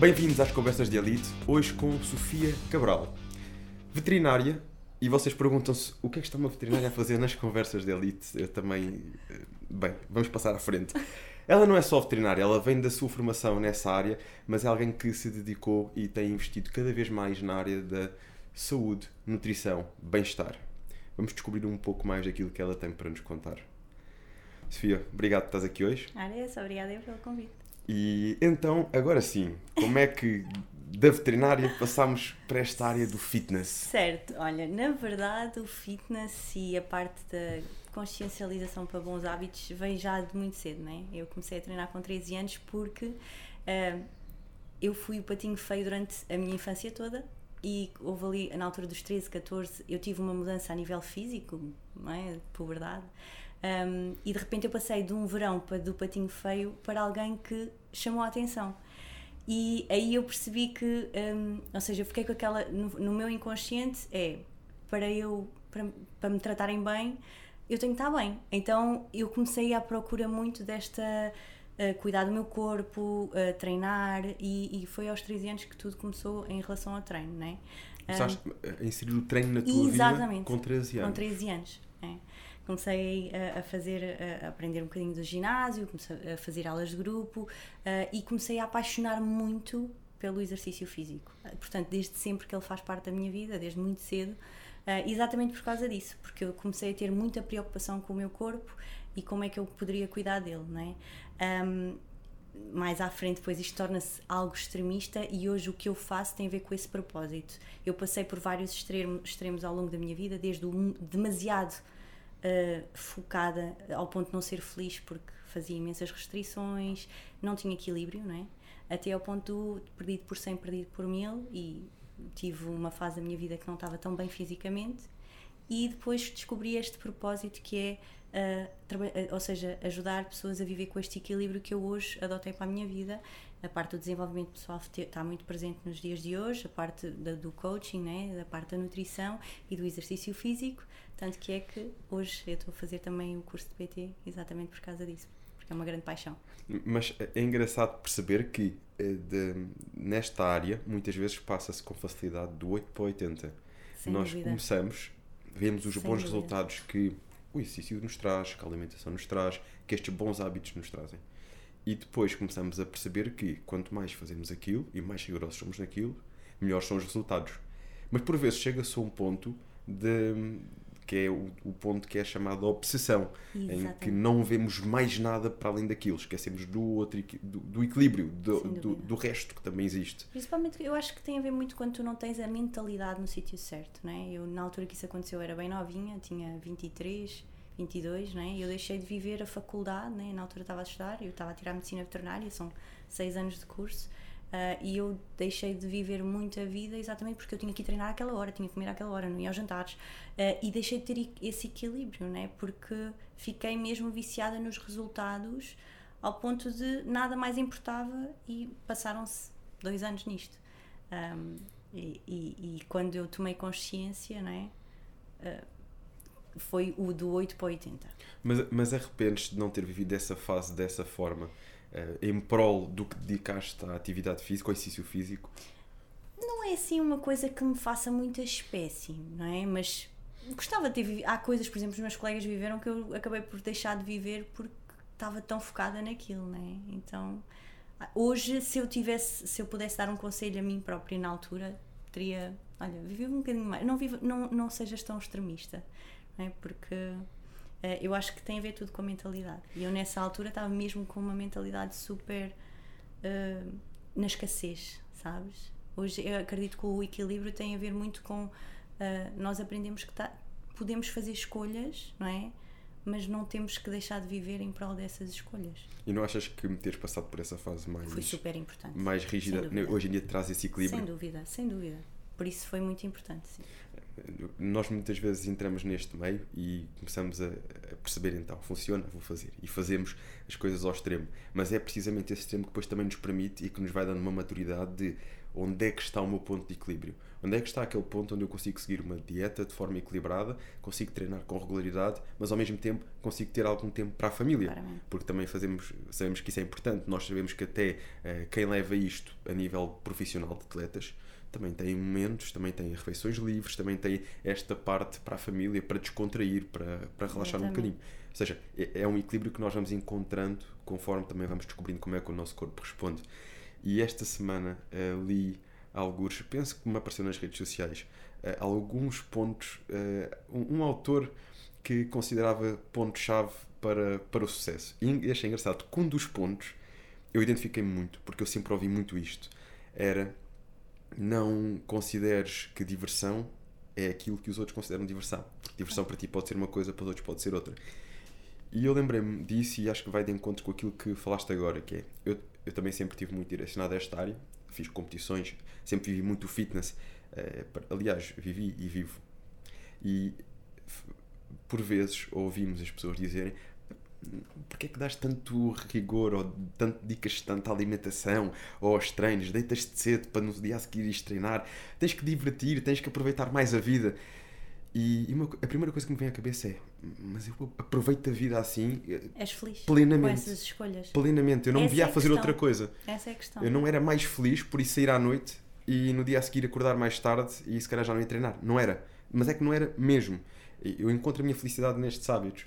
Bem-vindos às Conversas de Elite, hoje com Sofia Cabral, veterinária. E vocês perguntam-se o que é que está uma veterinária a fazer nas conversas de elite? Eu também. eh, Bem, vamos passar à frente. Ela não é só veterinária, ela vem da sua formação nessa área, mas é alguém que se dedicou e tem investido cada vez mais na área da saúde, nutrição, bem-estar. Vamos descobrir um pouco mais daquilo que ela tem para nos contar. Sofia, obrigado por estás aqui hoje. Essa, obrigada eu pelo convite. E então, agora sim, como é que da veterinária passamos para esta área do fitness? Certo, olha, na verdade o fitness e a parte da consciencialização para bons hábitos veio já de muito cedo, né? Eu comecei a treinar com 13 anos porque ah, eu fui o patinho feio durante a minha infância toda e houve ali, na altura dos 13, 14, eu tive uma mudança a nível físico, não é? De puberdade. Um, e de repente eu passei de um verão para, do patinho feio para alguém que chamou a atenção. E aí eu percebi que, hum, ou seja, eu fiquei com aquela, no, no meu inconsciente, é para eu, para, para me tratarem bem, eu tenho que estar bem. Então eu comecei à procura muito desta, uh, cuidar do meu corpo, uh, treinar, e, e foi aos 13 anos que tudo começou em relação ao treino, não é? Começaste a inserir o treino na tua vida com 13 anos. Com 13 anos. é. Comecei a, a fazer, a aprender um bocadinho do ginásio, comecei a fazer aulas de grupo eh, e comecei a apaixonar muito pelo exercício físico. Eh, Portanto, desde sempre que ele faz parte da minha vida, desde muito cedo, eh, exatamente por causa disso, porque eu comecei a ter muita preocupação com o meu corpo e como é que eu poderia cuidar dele, não é? Ahm, mais à frente depois isto torna-se algo extremista e hoje o que eu faço tem a ver com esse propósito. Eu passei por vários extremos, extremos ao longo da minha vida, desde o demasiado uh, focada ao ponto de não ser feliz porque fazia imensas restrições, não tinha equilíbrio, não é? Até ao ponto do perdido por 100, perdido por mil e tive uma fase da minha vida que não estava tão bem fisicamente e depois descobri este propósito que é uh, ou seja, ajudar pessoas a viver com este equilíbrio que eu hoje adotei para a minha vida. A parte do desenvolvimento pessoal está muito presente nos dias de hoje, a parte da- do coaching, né? da parte da nutrição e do exercício físico. Tanto que é que hoje eu estou a fazer também o curso de PT exatamente por causa disso, porque é uma grande paixão. Mas é engraçado perceber que eh, de- nesta área muitas vezes passa-se com facilidade do 8 para 80. Sem Nós dúvida. começamos, vemos os Sem bons dúvida. resultados que o exercício nos traz, que a alimentação nos traz, que estes bons hábitos nos trazem. E depois começamos a perceber que quanto mais fazemos aquilo e mais rigorosos somos naquilo, melhores são os resultados. Mas por vezes chega-se a um ponto de que é o, o ponto que é chamado obsessão, em que Exatamente. não vemos mais nada para além daquilo, esquecemos do outro do, do equilíbrio, do, do, do resto que também existe. Principalmente, eu acho que tem a ver muito quando tu não tens a mentalidade no sítio certo, não é? Eu, na altura que isso aconteceu, era bem novinha, tinha 23, 22, não é? Eu deixei de viver a faculdade, né? Na altura estava a estudar, eu estava a tirar medicina veterinária, são 6 anos de curso, ah, e eu deixei de viver muito a vida exatamente porque eu tinha que treinar àquela hora, tinha que comer àquela hora, não ia aos jantares, ah, e deixei de ter esse equilíbrio, não é? Porque fiquei mesmo viciada nos resultados ao ponto de nada mais importava e passaram-se dois anos nisto. Um, e, e- e quando eu tomei consciência, não é? Uh, foi o do 8 para 80. Mas, mas arrependes de não ter vivido essa fase dessa forma, eh, em prol do que dedicaste à atividade física, ao exercício físico? Não é assim uma coisa que me faça muita espécie, não é? Mas gostava de ter vivido. Há coisas, por exemplo, os meus colegas viveram que eu acabei por deixar de viver porque estava tão focada naquilo, não é? Então, hoje, se eu tivesse, se eu pudesse dar um conselho a mim própria na altura, teria, olha, vive um bocadinho mais, não, vive, não, não sejas tão extremista, é? Porque eh, eu acho que tem a ver tudo com a mentalidade. E eu nessa altura estava mesmo com uma mentalidade super eh, na escassez, sabes? Hoje eu acredito que o equilíbrio tem a ver muito com eh, nós aprendemos que tá- podemos fazer escolhas, não é? Mas não temos que deixar de viver em prol dessas escolhas. E não achas que me teres passado por essa fase mais, Foi super importante. mais rígida, Sem hoje em dia traz esse Sem equilíbrio? dúvida, sem dúvida. Por isso foi muito importante, sim. Nós muitas vezes entramos neste meio e começamos a, a, perceber então, funciona, vou fazer. E fazemos as coisas ao extremo. Mas é precisamente esse extremo que depois também nos permite e que nos vai dando uma maturidade de onde é que está o meu ponto de equilíbrio. Onde é que está aquele ponto onde eu consigo seguir uma dieta de forma equilibrada, consigo treinar com regularidade, mas ao mesmo tempo consigo ter algum tempo para a família. Porque também fazemos, sabemos que isso é importante. Nós sabemos que até uh, quem leva isto a nível profissional de atletas também tem momentos, também tem refeições livres, também tem esta parte para a família, para descontrair, para, para relaxar um bocadinho. Ou seja, é, é um equilíbrio que nós vamos encontrando conforme também vamos descobrindo como é que o nosso corpo responde. E esta semana uh, li alguns, penso que me apareceu nas redes sociais, uh, alguns pontos, uh, um, um, autor que considerava ponto-chave para, para o sucesso. E achei engraçado que um dos pontos eu identifiquei muito, porque eu sempre ouvi muito isto, era não consideres que diversão é aquilo que os outros consideram diversão. Diversão para ti pode ser uma coisa, para os outros pode ser outra. E eu lembrei-me disso e acho que vai de encontro com aquilo que falaste agora, que é, eu, eu também sempre tive muito direcionado a esta área, fiz competições, sempre vivi muito fitness, uh, aliás, vivi e vivo. E por vezes ouvimos as pessoas dizerem porque é que dás tanto rigor ou tanto dicas tanta alimentação ou aos treinos, deitas-te cedo para no dia a seguir ires treinar, tens que divertir, tens que aproveitar mais a vida. E, e uma, a primeira coisa que me vem à cabeça é: mas eu aproveito a vida assim. Eh, És feliz plenamente, com essas escolhas. Plenamente. Eu não Essa me via é a fazer questão. outra coisa. Essa é a questão. Eu não era mais feliz por isso sair à noite e no dia a seguir acordar mais tarde e se calhar já não ia treinar. Não era. Mas é que não era mesmo. Eu encontro a minha felicidade nestes hábitos.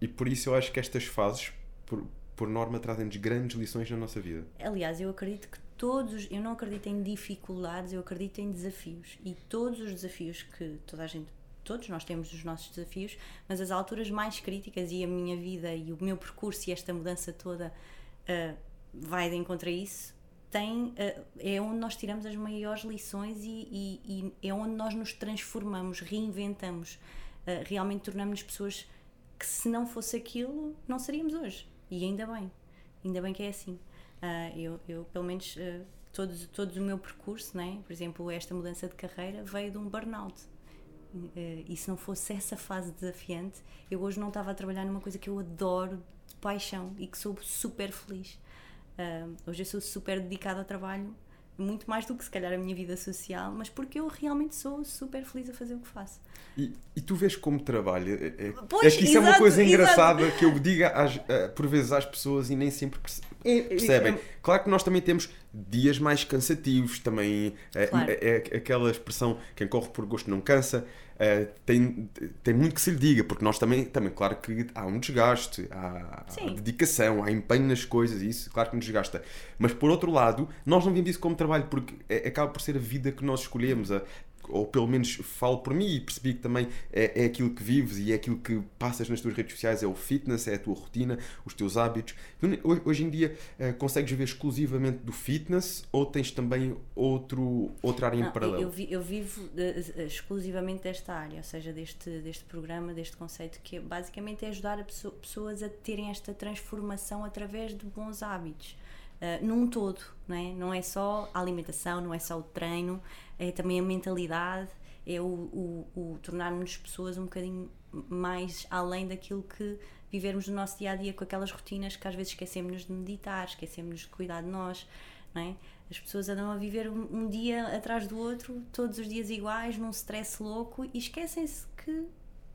E por isso eu acho que estas fases, por, por norma, trazem-nos grandes lições na nossa vida. Aliás, eu acredito que todos, eu não acredito em dificuldades, eu acredito em desafios. E todos os desafios que toda a gente, todos nós temos os nossos desafios, mas as alturas mais críticas e a minha vida e o meu percurso e esta mudança toda uh, vai de encontro a isso. Tem, uh, é onde nós tiramos as maiores lições e, e, e é onde nós nos transformamos, reinventamos, uh, realmente tornamos-nos pessoas que se não fosse aquilo, não seríamos hoje. E ainda bem, ainda bem que é assim. Uh, eu, eu, pelo menos, uh, todo, todo o meu percurso, né? por exemplo, esta mudança de carreira veio de um burnout. Uh, e se não fosse essa fase desafiante, eu hoje não estava a trabalhar numa coisa que eu adoro de paixão e que sou super feliz. hoje eu sou super dedicada ao trabalho, muito mais do que se calhar a minha vida social, mas porque eu realmente sou super feliz a fazer o que faço. E, e tu vês como trabalho. É, é, Pois, é que isso é uma exato, coisa exato. engraçada que eu diga às, eh, por vezes às pessoas e nem sempre perce- percebem. Claro que nós também temos dias mais cansativos, também é, Claro. é- é aquela expressão quem corre por gosto não cansa. Eh, tem, tem muito que se lhe diga, porque nós também, também, claro que há um desgaste, há, há dedicação, há empenho nas coisas, e isso, claro que nos desgasta. Mas por outro lado, nós não vimos isso como trabalho, porque é- acaba por ser a vida que nós escolhemos, a- ou pelo menos falo por mim e percebi que também é, é aquilo que vives e é aquilo que passas nas tuas redes sociais, é o fitness, é a tua rotina, os teus hábitos. Hoje, em dia eh, consegues viver exclusivamente do fitness ou tens também outro, outra área em Não, paralelo? eu, eu vi- eu vivo eh, exclusivamente desta área, ou seja, deste, deste programa, deste conceito, que é, basicamente é ajudar a pesso- pessoas a terem esta transformação através de bons hábitos. Eh, num todo, não é? Não é só a alimentação, não é só o treino, é também a mentalidade, é o, o, o pessoas um bocadinho mais além daquilo que vivermos no nosso dia a dia com aquelas rotinas que às vezes esquecemos de meditar, esquecemos de cuidar de nós, não é? As pessoas andam a viver um dia atrás do outro, todos os dias iguais, num stress louco e esquecem-se que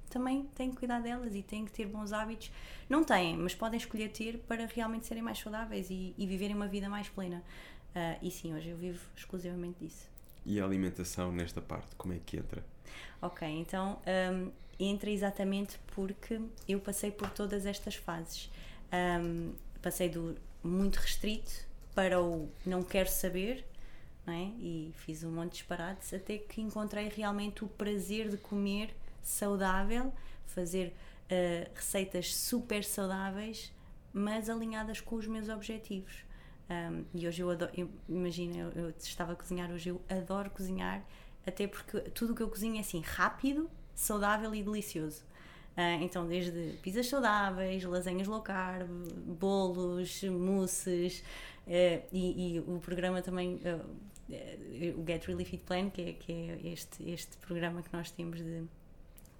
também têm que cuidar delas e têm que ter bons hábitos. Não têm, mas podem escolher ter para realmente serem mais saudáveis e, e viverem uma vida mais plena. Ah, e sim, hoje eu vivo exclusivamente disso. E a alimentação nesta parte, como é que entra? Ok, então hum, entra exatamente porque eu passei por todas estas fases. Hum, passei do muito restrito para o não quero saber, não é? e fiz um monte de disparates até que encontrei realmente o prazer de comer saudável, fazer uh, receitas super saudáveis, mas alinhadas com os meus objetivos. Um, e hoje eu adoro, imagina, eu, eu estava a cozinhar, hoje eu adoro cozinhar, até porque tudo o que eu cozinho é assim rápido, saudável e delicioso. Ah, então, desde pizzas saudáveis, lasanhas low carb, bolos, mousses, e, e, o programa também, o Get Really Fit Plan, que é, que é este, este programa que nós temos de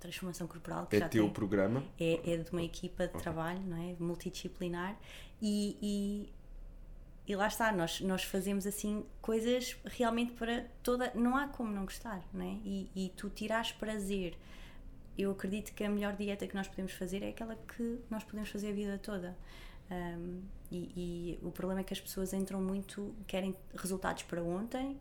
transformação corporal. Que é já teu tem, programa? É, é de uma equipa de okay. trabalho, não é? Multidisciplinar. E, e, e, lá está, nós, nós fazemos assim coisas realmente para toda. Não há como não gostar, não é? E, e tu tiras prazer. Eu acredito que a melhor dieta que nós podemos fazer é aquela que nós podemos fazer a vida toda. Um, e, e, o problema é que as pessoas entram muito, querem resultados para ontem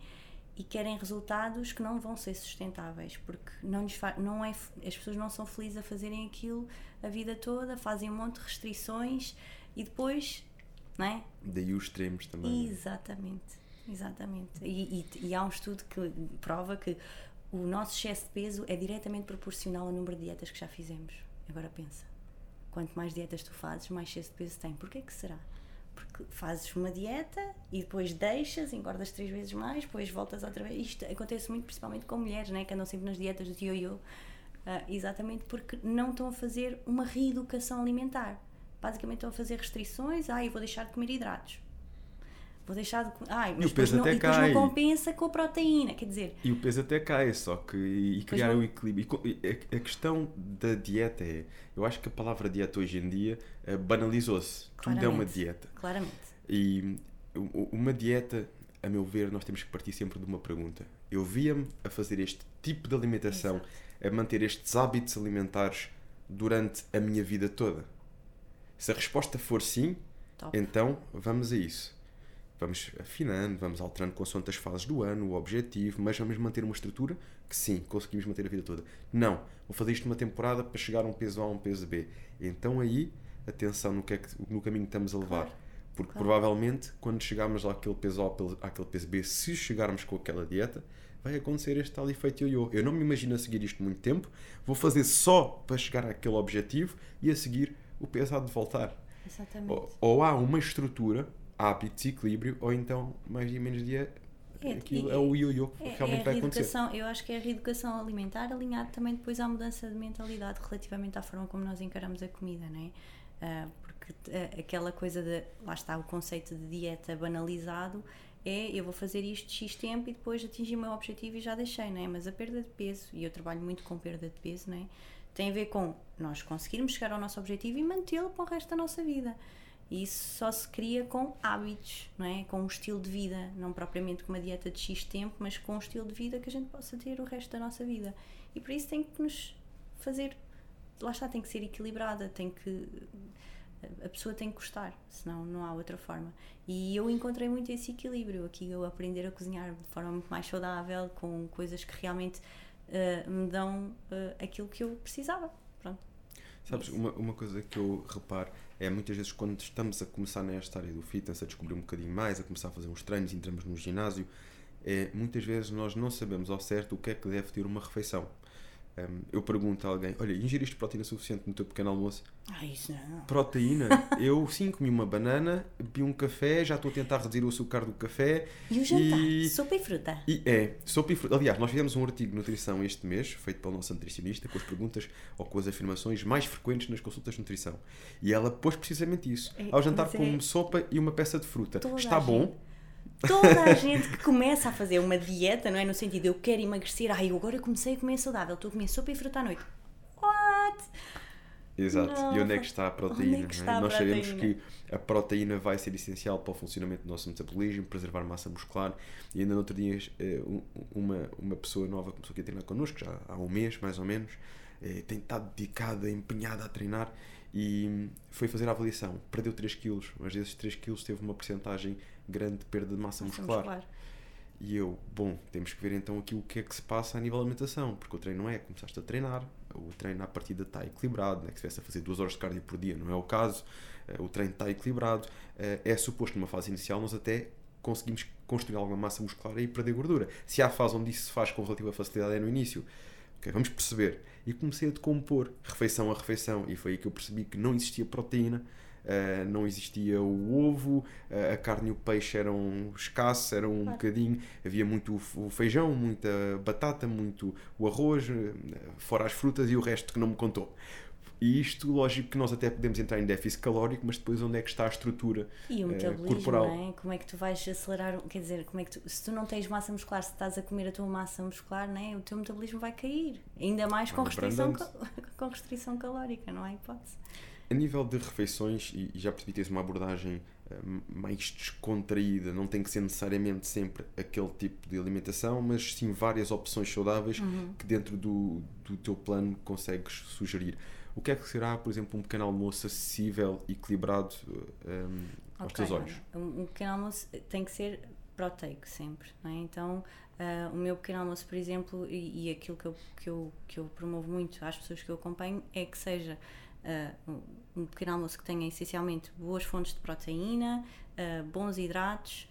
e querem resultados que não vão ser sustentáveis, porque não não é, as pessoas não são felizes a fazerem aquilo a vida toda, fazem um monte de restrições e depois, não é? Daí os extremos também. É? Exatamente, exatamente. E, e, e há um estudo que prova que o nosso excesso de peso é diretamente proporcional ao número de dietas que já fizemos. Agora pensa, quanto mais dietas tu fazes, mais excesso de peso tem. Porquê que será? Porque fazes uma dieta e depois deixas, engordas três vezes mais, depois voltas outra vez. Isto acontece muito principalmente com mulheres, né, que andam sempre nas dietas do ioiô, uh, exatamente porque não estão a fazer uma reeducação alimentar. Basicamente estão a fazer restrições, ah, eu vou deixar de comer hidratos. Vou deixar de comer. Ai, mas e o peso até não, cai. não compensa com a proteína, quer dizer. E o peso até cai, só que e criar o um equilíbrio. E a, a questão da dieta é, eu acho que a palavra dieta hoje em dia uh, banalizou-se. Tudo é uma dieta. Claramente. E uma dieta, a meu ver, nós temos que partir sempre de uma pergunta. Eu via-me a fazer este tipo de alimentação, Exato. a manter estes hábitos alimentares durante a minha vida toda? Se a resposta for sim, Top. então vamos a isso vamos afinando, vamos alterando consoante as fases do ano, o objetivo, mas vamos manter uma estrutura que sim, conseguimos manter a vida toda. Não, vou fazer isto numa temporada para chegar a um peso A, a um peso B. Então aí, atenção no, que é que, no caminho que estamos a levar. Claro. Porque claro. provavelmente, quando chegarmos àquele peso A, àquele peso B, se chegarmos com aquela dieta, vai acontecer este tal efeito yo-yo. Eu não me imagino a seguir isto muito tempo, vou fazer só para chegar àquele objetivo e a seguir o peso há de voltar. Exatamente. Ou, ou há uma estrutura hábitos, equilíbrio, ou então, mais dia menos dia, é, aquilo é o ioiô que é, realmente é vai acontecer. Eu acho que é a reeducação alimentar alinhado também depois à mudança de mentalidade relativamente à forma como nós encaramos a comida, não é? Uh, porque uh, aquela coisa de, lá está, o conceito de dieta banalizado é eu vou fazer isto X tempo e depois atingi o meu objetivo e já deixei, não é? Mas a perda de peso, e eu trabalho muito com perda de peso, não é? Tem a ver com nós conseguirmos chegar ao nosso objetivo e mantê-lo para o resto da nossa vida. E isso só se cria com hábitos, não é? com um estilo de vida, não propriamente com uma dieta de X tempo, mas com um estilo de vida que a gente possa ter o resto da nossa vida. E para isso tem que nos fazer, lá está, tem que ser equilibrada, tem que a pessoa tem que gostar, senão não há outra forma. E eu encontrei muito esse equilíbrio aqui, eu aprender a cozinhar de forma muito mais saudável, com coisas que realmente uh, me dão uh, aquilo que eu precisava. Pronto. Sabes, uma, uma coisa que eu reparo é muitas vezes quando estamos a começar nesta área do fitness, a descobrir um bocadinho mais, a começar a fazer uns treinos, entramos no ginásio, é, muitas vezes nós não sabemos ao certo o que é que deve ter uma refeição. Um, eu pergunto a alguém: Olha, ingeriste proteína suficiente no teu pequeno almoço? Ah, isso não. Proteína? eu sim, comi uma banana, bebi um café, já estou a tentar reduzir o açúcar do café. E o jantar? E... Sopa e fruta? E, é, sopa e fruta. Aliás, nós fizemos um artigo de nutrição este mês, feito pelo nosso nutricionista, com as perguntas ou com as afirmações mais frequentes nas consultas de nutrição. E ela pôs precisamente isso. É, Ao jantar, é... como sopa e uma peça de fruta. Toda Está bom? Toda a gente que começa a fazer uma dieta, não é? No sentido, eu quero emagrecer, ai, eu agora comecei a comer saudável, estou a comer sopa e fruta à noite. What? Exato. Não. E onde é que está a proteína? É está é? a Nós proteína? sabemos que a proteína vai ser essencial para o funcionamento do nosso metabolismo, preservar massa muscular. E ainda no outro dia, eh, uma, uma pessoa nova começou aqui a treinar connosco, já há um mês mais ou menos, eh, tem estado dedicada, empenhada a treinar e foi fazer a avaliação. Perdeu 3 quilos, mas desses 3 quilos teve uma porcentagem grande de perda de massa, massa muscular. muscular. E eu, bom, temos que ver então aqui o que é que se passa a nível de alimentação, porque o treino não é, começaste a treinar, o treino à partida está equilibrado, não é que se estivesse a fazer duas horas de cardio por dia, não é o caso, eh, o treino está equilibrado, eh, é suposto numa fase inicial nós até conseguimos construir alguma massa muscular e perder gordura. Se há a fase onde isso se faz com relativa facilidade é no início, okay, vamos perceber. E comecei a decompor, refeição a refeição, e foi aí que eu percebi que não existia proteína, Uh, não existia o ovo, uh, a carne e o peixe eram escassos, eram um bocadinho, havia muito o feijão, muita batata, muito o arroz, uh, fora as frutas e o resto que não me contou. E isto, lógico que nós até podemos entrar em déficit calórico, mas depois onde é que está a estrutura E o eh, metabolismo, corporal? não é? Como é que tu vais acelerar, quer dizer, como é que tu, se tu não tens massa muscular, se estás a comer a tua massa muscular, não é? o teu metabolismo vai cair. Ainda mais com restrição, cal- com restrição calórica, não há hipótese. A nível de refeições, e e já percebi que tens uma abordagem eh, mais descontraída, não tem que ser necessariamente sempre aquele tipo de alimentação, mas sim várias opções saudáveis Uhum. que dentro do, do teu plano consegues sugerir. O que é que será, por exemplo, um pequeno almoço acessível, equilibrado um, aos Ok, teus olhos? Um pequeno almoço tem que ser proteico sempre, é? Então, ah, o meu pequeno almoço, por exemplo, e, e aquilo que eu, que, eu, que eu promovo muito às pessoas que eu acompanho é que seja ah, um, pequeno almoço que tenha essencialmente boas fontes de proteína, ah, bons hidratos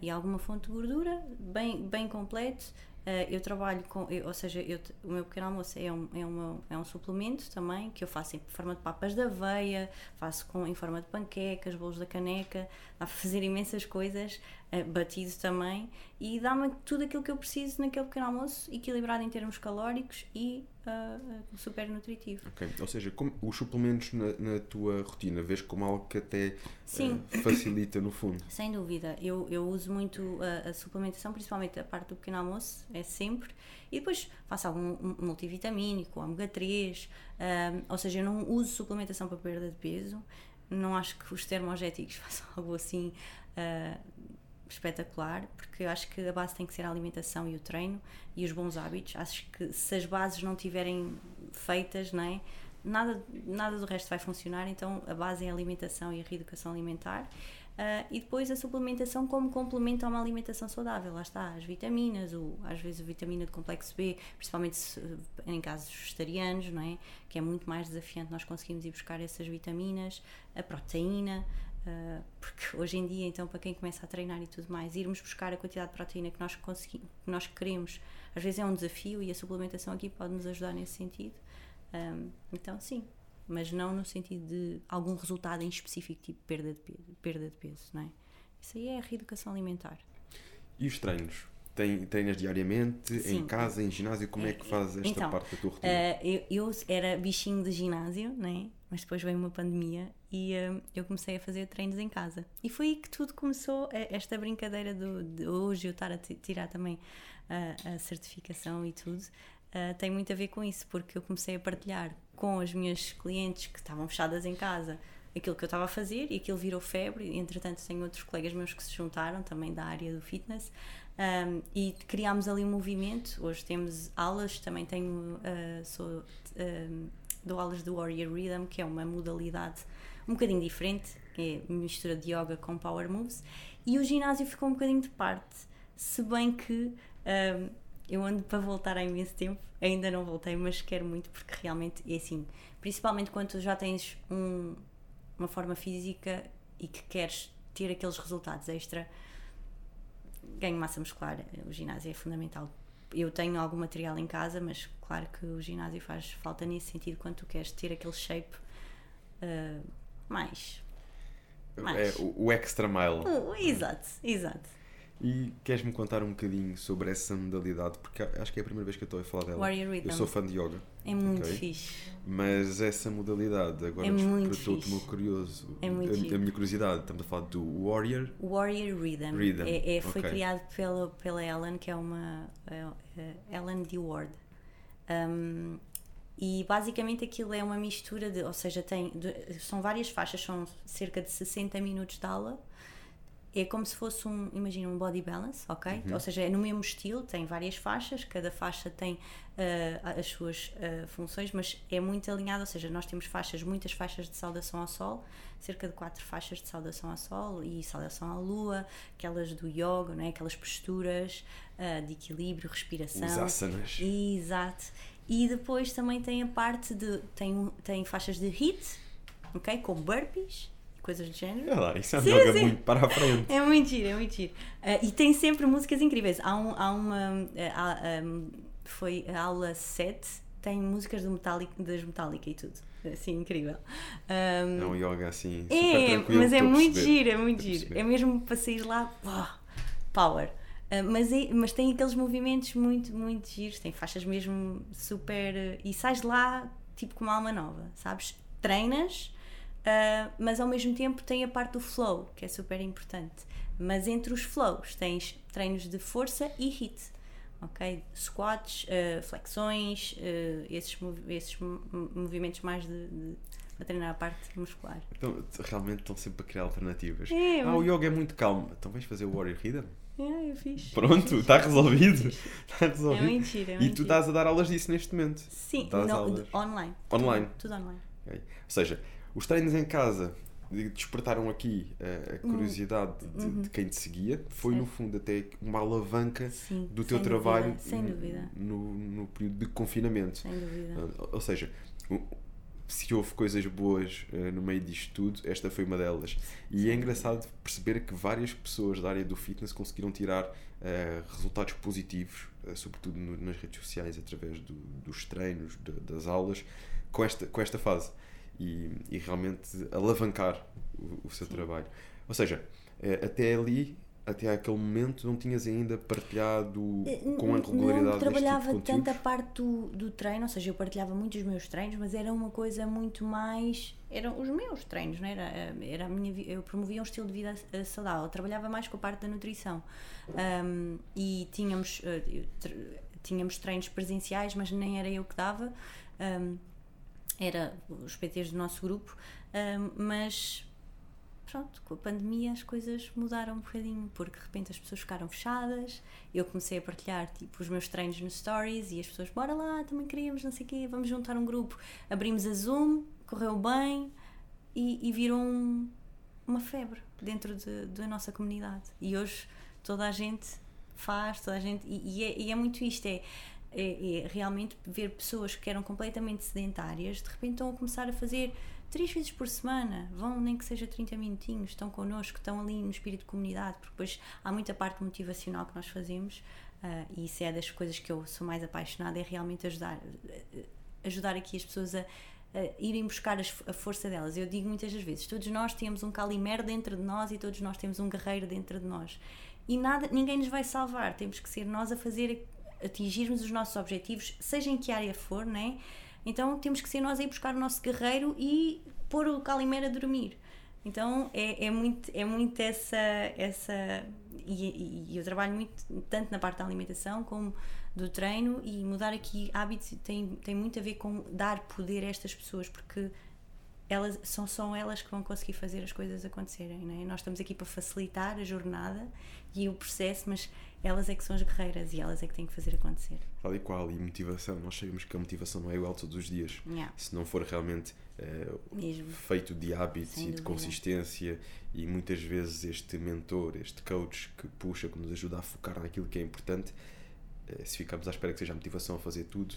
e alguma fonte de gordura, bem, bem completo. Ah, eu trabalho com, eu- ou seja, eu o meu pequeno almoço é um, é, uma, é um suplemento também que eu faço em forma de papas de aveia, faço com, em forma de panquecas, bolos da caneca, para fazer imensas coisas, batido também, e dá-me tudo aquilo que eu preciso naquele pequeno almoço, equilibrado em termos calóricos e ah, super nutritivo. Ok, Ou seja, como os suplementos na, na tua rotina, vês como algo que até eh, facilita no fundo. Sem dúvida, eu, eu uso muito a, a suplementação, principalmente a parte do pequeno almoço, é sempre. E depois faço algum um multivitamínico, ômega 3, ahm, ou seja, eu não uso suplementação para perda de peso. Não acho que os termogéticos façam algo assim ah, espetacular, porque eu acho que a base tem que ser a alimentação e o treino e os bons hábitos. Acho que se as bases não tiverem feitas, não é? Nada, nada do resto vai funcionar, então a base é a alimentação e a reeducação alimentar. Ah, e depois a suplementação como complemento a uma alimentação saudável. Lá está, as vitaminas, o, às vezes a vitamina de complexo B, principalmente se- em casos vegetarianos, não é? que é muito mais desafiante nós conseguimos ir buscar essas vitaminas, a proteína, ah, porque hoje em dia, então, para quem começa a treinar e tudo mais, irmos buscar a quantidade de proteína que nós, conseguimos, que nós queremos, às vezes é um desafio e a suplementação aqui pode nos ajudar nesse sentido. Um, então, sim, mas não no sentido de algum resultado em específico, tipo perda de peso, perda de peso não é? Isso aí é a reeducação alimentar. E os treinos? Tem, treinas diariamente, em Sim. casa, em ginásio? Como é que fazes esta Então, parte da tua rotina? Uh, eu, eu era bichinho de ginásio, né? mas depois veio uma pandemia e um, eu comecei a fazer treinos em casa. E foi aí que tudo começou, eh, esta brincadeira do, de hoje eu estar a ti- tirar também a, a certificação e tudo. uh, tem muito a ver com isso, porque eu comecei a partilhar com as minhas clientes que estavam fechadas em casa aquilo que eu estava a fazer e aquilo virou febre. Entretanto, tenho outros colegas meus que se juntaram também da área do fitness um, e criámos ali um movimento. Hoje temos aulas, também tenho, uh, sou, um, dou aulas do Warrior Rhythm, que é uma modalidade um bocadinho diferente, que é mistura de yoga com power moves, e o ginásio ficou um bocadinho de parte, se bem que um, eu ando para voltar há imenso tempo, ainda não voltei, mas quero muito porque realmente é assim, principalmente quando já tens um, uma forma física e que queres ter aqueles resultados extra, ganho massa muscular, o ginásio é fundamental. Eu tenho algum material em casa, mas claro que o ginásio faz falta nesse sentido quando tu queres ter aquele shape uh, mais. mais. É o, o extra mile. Uh, exato, exato. E queres-me contar um bocadinho sobre essa modalidade? Porque acho que é a primeira vez que eu estou a falar dela. Warrior Rhythm. Eu sou fã de yoga. É muito Ok. fixe. Mas essa modalidade, agora É muito despertou-te o meu fixe. curioso. É muito a, a minha curiosidade, estamos a falar do Warrior. Warrior Rhythm. Rhythm, É, é- foi ok. criado pela, pela Ellen, que é uma. é- é Ellen D. Ward. Um, e basicamente aquilo é uma mistura de. Ou seja, tem, de- são várias faixas, são cerca de 60 minutos de aula. É como se fosse um, imagina, um body balance, ok? Ou seja, é no mesmo estilo, tem várias faixas, cada faixa tem ah, as suas ah, funções, mas é muito alinhado, ou seja, nós temos faixas, muitas faixas de saudação ao sol, cerca de quatro faixas de saudação ao sol e saudação à lua, aquelas do yoga, não é? aquelas posturas ah, de equilíbrio, respiração. Os asanas. Exato. E depois também tem a parte de. Tem, tem faixas de HIIT, ok? Com burpees coisas do género. Olha lá, isso é Sim, yoga sim. muito para a frente. É muito giro, é muito giro. Ah, e tem sempre músicas incríveis. Há, um, há uma. ah, há, um, foi a aula 7, tem músicas do Metallica, das Metallica e tudo. Assim, incrível. Um, É um yoga assim, é, mas é muito giro, é muito giro. É mesmo para sair lá, uau, power. Ah, mas, é- mas tem aqueles movimentos muito, muito giros, tem faixas mesmo super. E sais lá, tipo com uma alma nova, sabes? Treinas, uh, mas ao mesmo tempo tem a parte do flow, que é super importante. Mas entre os flows tens treinos de força e HIT, ok? Squats, uh, flexões, uh, esses, esses movimentos mais de, de a treinar a parte muscular. Então, realmente estão sempre a criar alternativas. É, ah, o yoga é muito calmo. Então vais fazer o Warrior Rhythm? É, eu fiz. Pronto, está resolvido. Está resolvido. É mentira, é mentira. E tu estás a dar aulas disso neste momento? Sim, online. Online? Tudo, tudo online. Okay. Ou seja, os treinos em casa despertaram aqui a curiosidade uhum. de, de, uhum. quem te seguia. Foi, certo. no fundo, até uma alavanca Sim, do teu trabalho sem dúvida. No, no período de confinamento. Sem dúvida. Ou seja, se houve coisas boas uh, no meio disto tudo, esta foi uma delas. E é engraçado perceber que várias pessoas da área do fitness conseguiram tirar uh, resultados positivos, uh, sobretudo no, nas redes sociais, através do, dos treinos, de, das aulas, com esta, com esta fase. E, e realmente alavancar o, o seu Sim. trabalho. Ou seja, até ali até aquele momento não tinhas ainda partilhado eh, com a regularidade não trabalhava tipo tanto a parte do, do treino, ou seja, eu partilhava muito os meus treinos, mas era uma coisa muito mais eram os meus treinos, não era? Eh, era a minha, eu promovia um estilo de vida eh, saudável, eu trabalhava mais com a parte da nutrição um, e tínhamos, tínhamos treinos presenciais, mas nem era eu que dava, um, era os PTs do nosso grupo, mas pronto, com a pandemia as coisas mudaram um bocadinho, porque de repente as pessoas ficaram fechadas, eu comecei a partilhar tipo os meus treinos nos stories e as pessoas, bora lá, também queríamos, não sei o quê, vamos juntar um grupo. Abrimos a Zoom, correu bem e, e virou um, uma febre dentro de, da nossa comunidade. E hoje toda a gente faz, toda a gente, e, e, é, e é muito isto, é, é, é realmente ver pessoas que eram completamente sedentárias, de repente estão a começar a fazer três vezes por semana, vão nem que seja 30 minutinhos, estão connosco, estão ali no espírito de comunidade, porque depois há muita parte motivacional que nós fazemos uh, e isso é das coisas que eu sou mais apaixonada, é realmente ajudar, uh, ajudar aqui as pessoas a, a irem buscar a força delas. Eu digo muitas das vezes, todos nós temos um calimer dentro de nós e todos nós temos um guerreiro dentro de nós. E nada, ninguém nos vai salvar, temos que ser nós a fazer atingirmos os nossos objetivos, seja em que área for, né? Então temos que ser nós a ir buscar o nosso guerreiro e pôr o Calimero a dormir. Então é, é, muito, é muito essa. essa e, e, eu trabalho muito, tanto na parte da alimentação como do treino, e mudar aqui hábitos tem, tem muito a ver com dar poder a estas pessoas, porque elas são só elas que vão conseguir fazer as coisas acontecerem. Não é? Nós estamos aqui para facilitar a jornada e o processo, mas elas é que são as guerreiras e elas é que têm que fazer acontecer. Tal e qual, e motivação. Nós sabemos que a motivação não é igual todos os dias. Yeah. Se não for realmente uh, feito de hábitos Sem e de consistência, e muitas vezes este mentor, este coach que puxa, que nos ajuda a focar naquilo que é importante, uh, se ficamos à espera que seja a motivação a fazer tudo,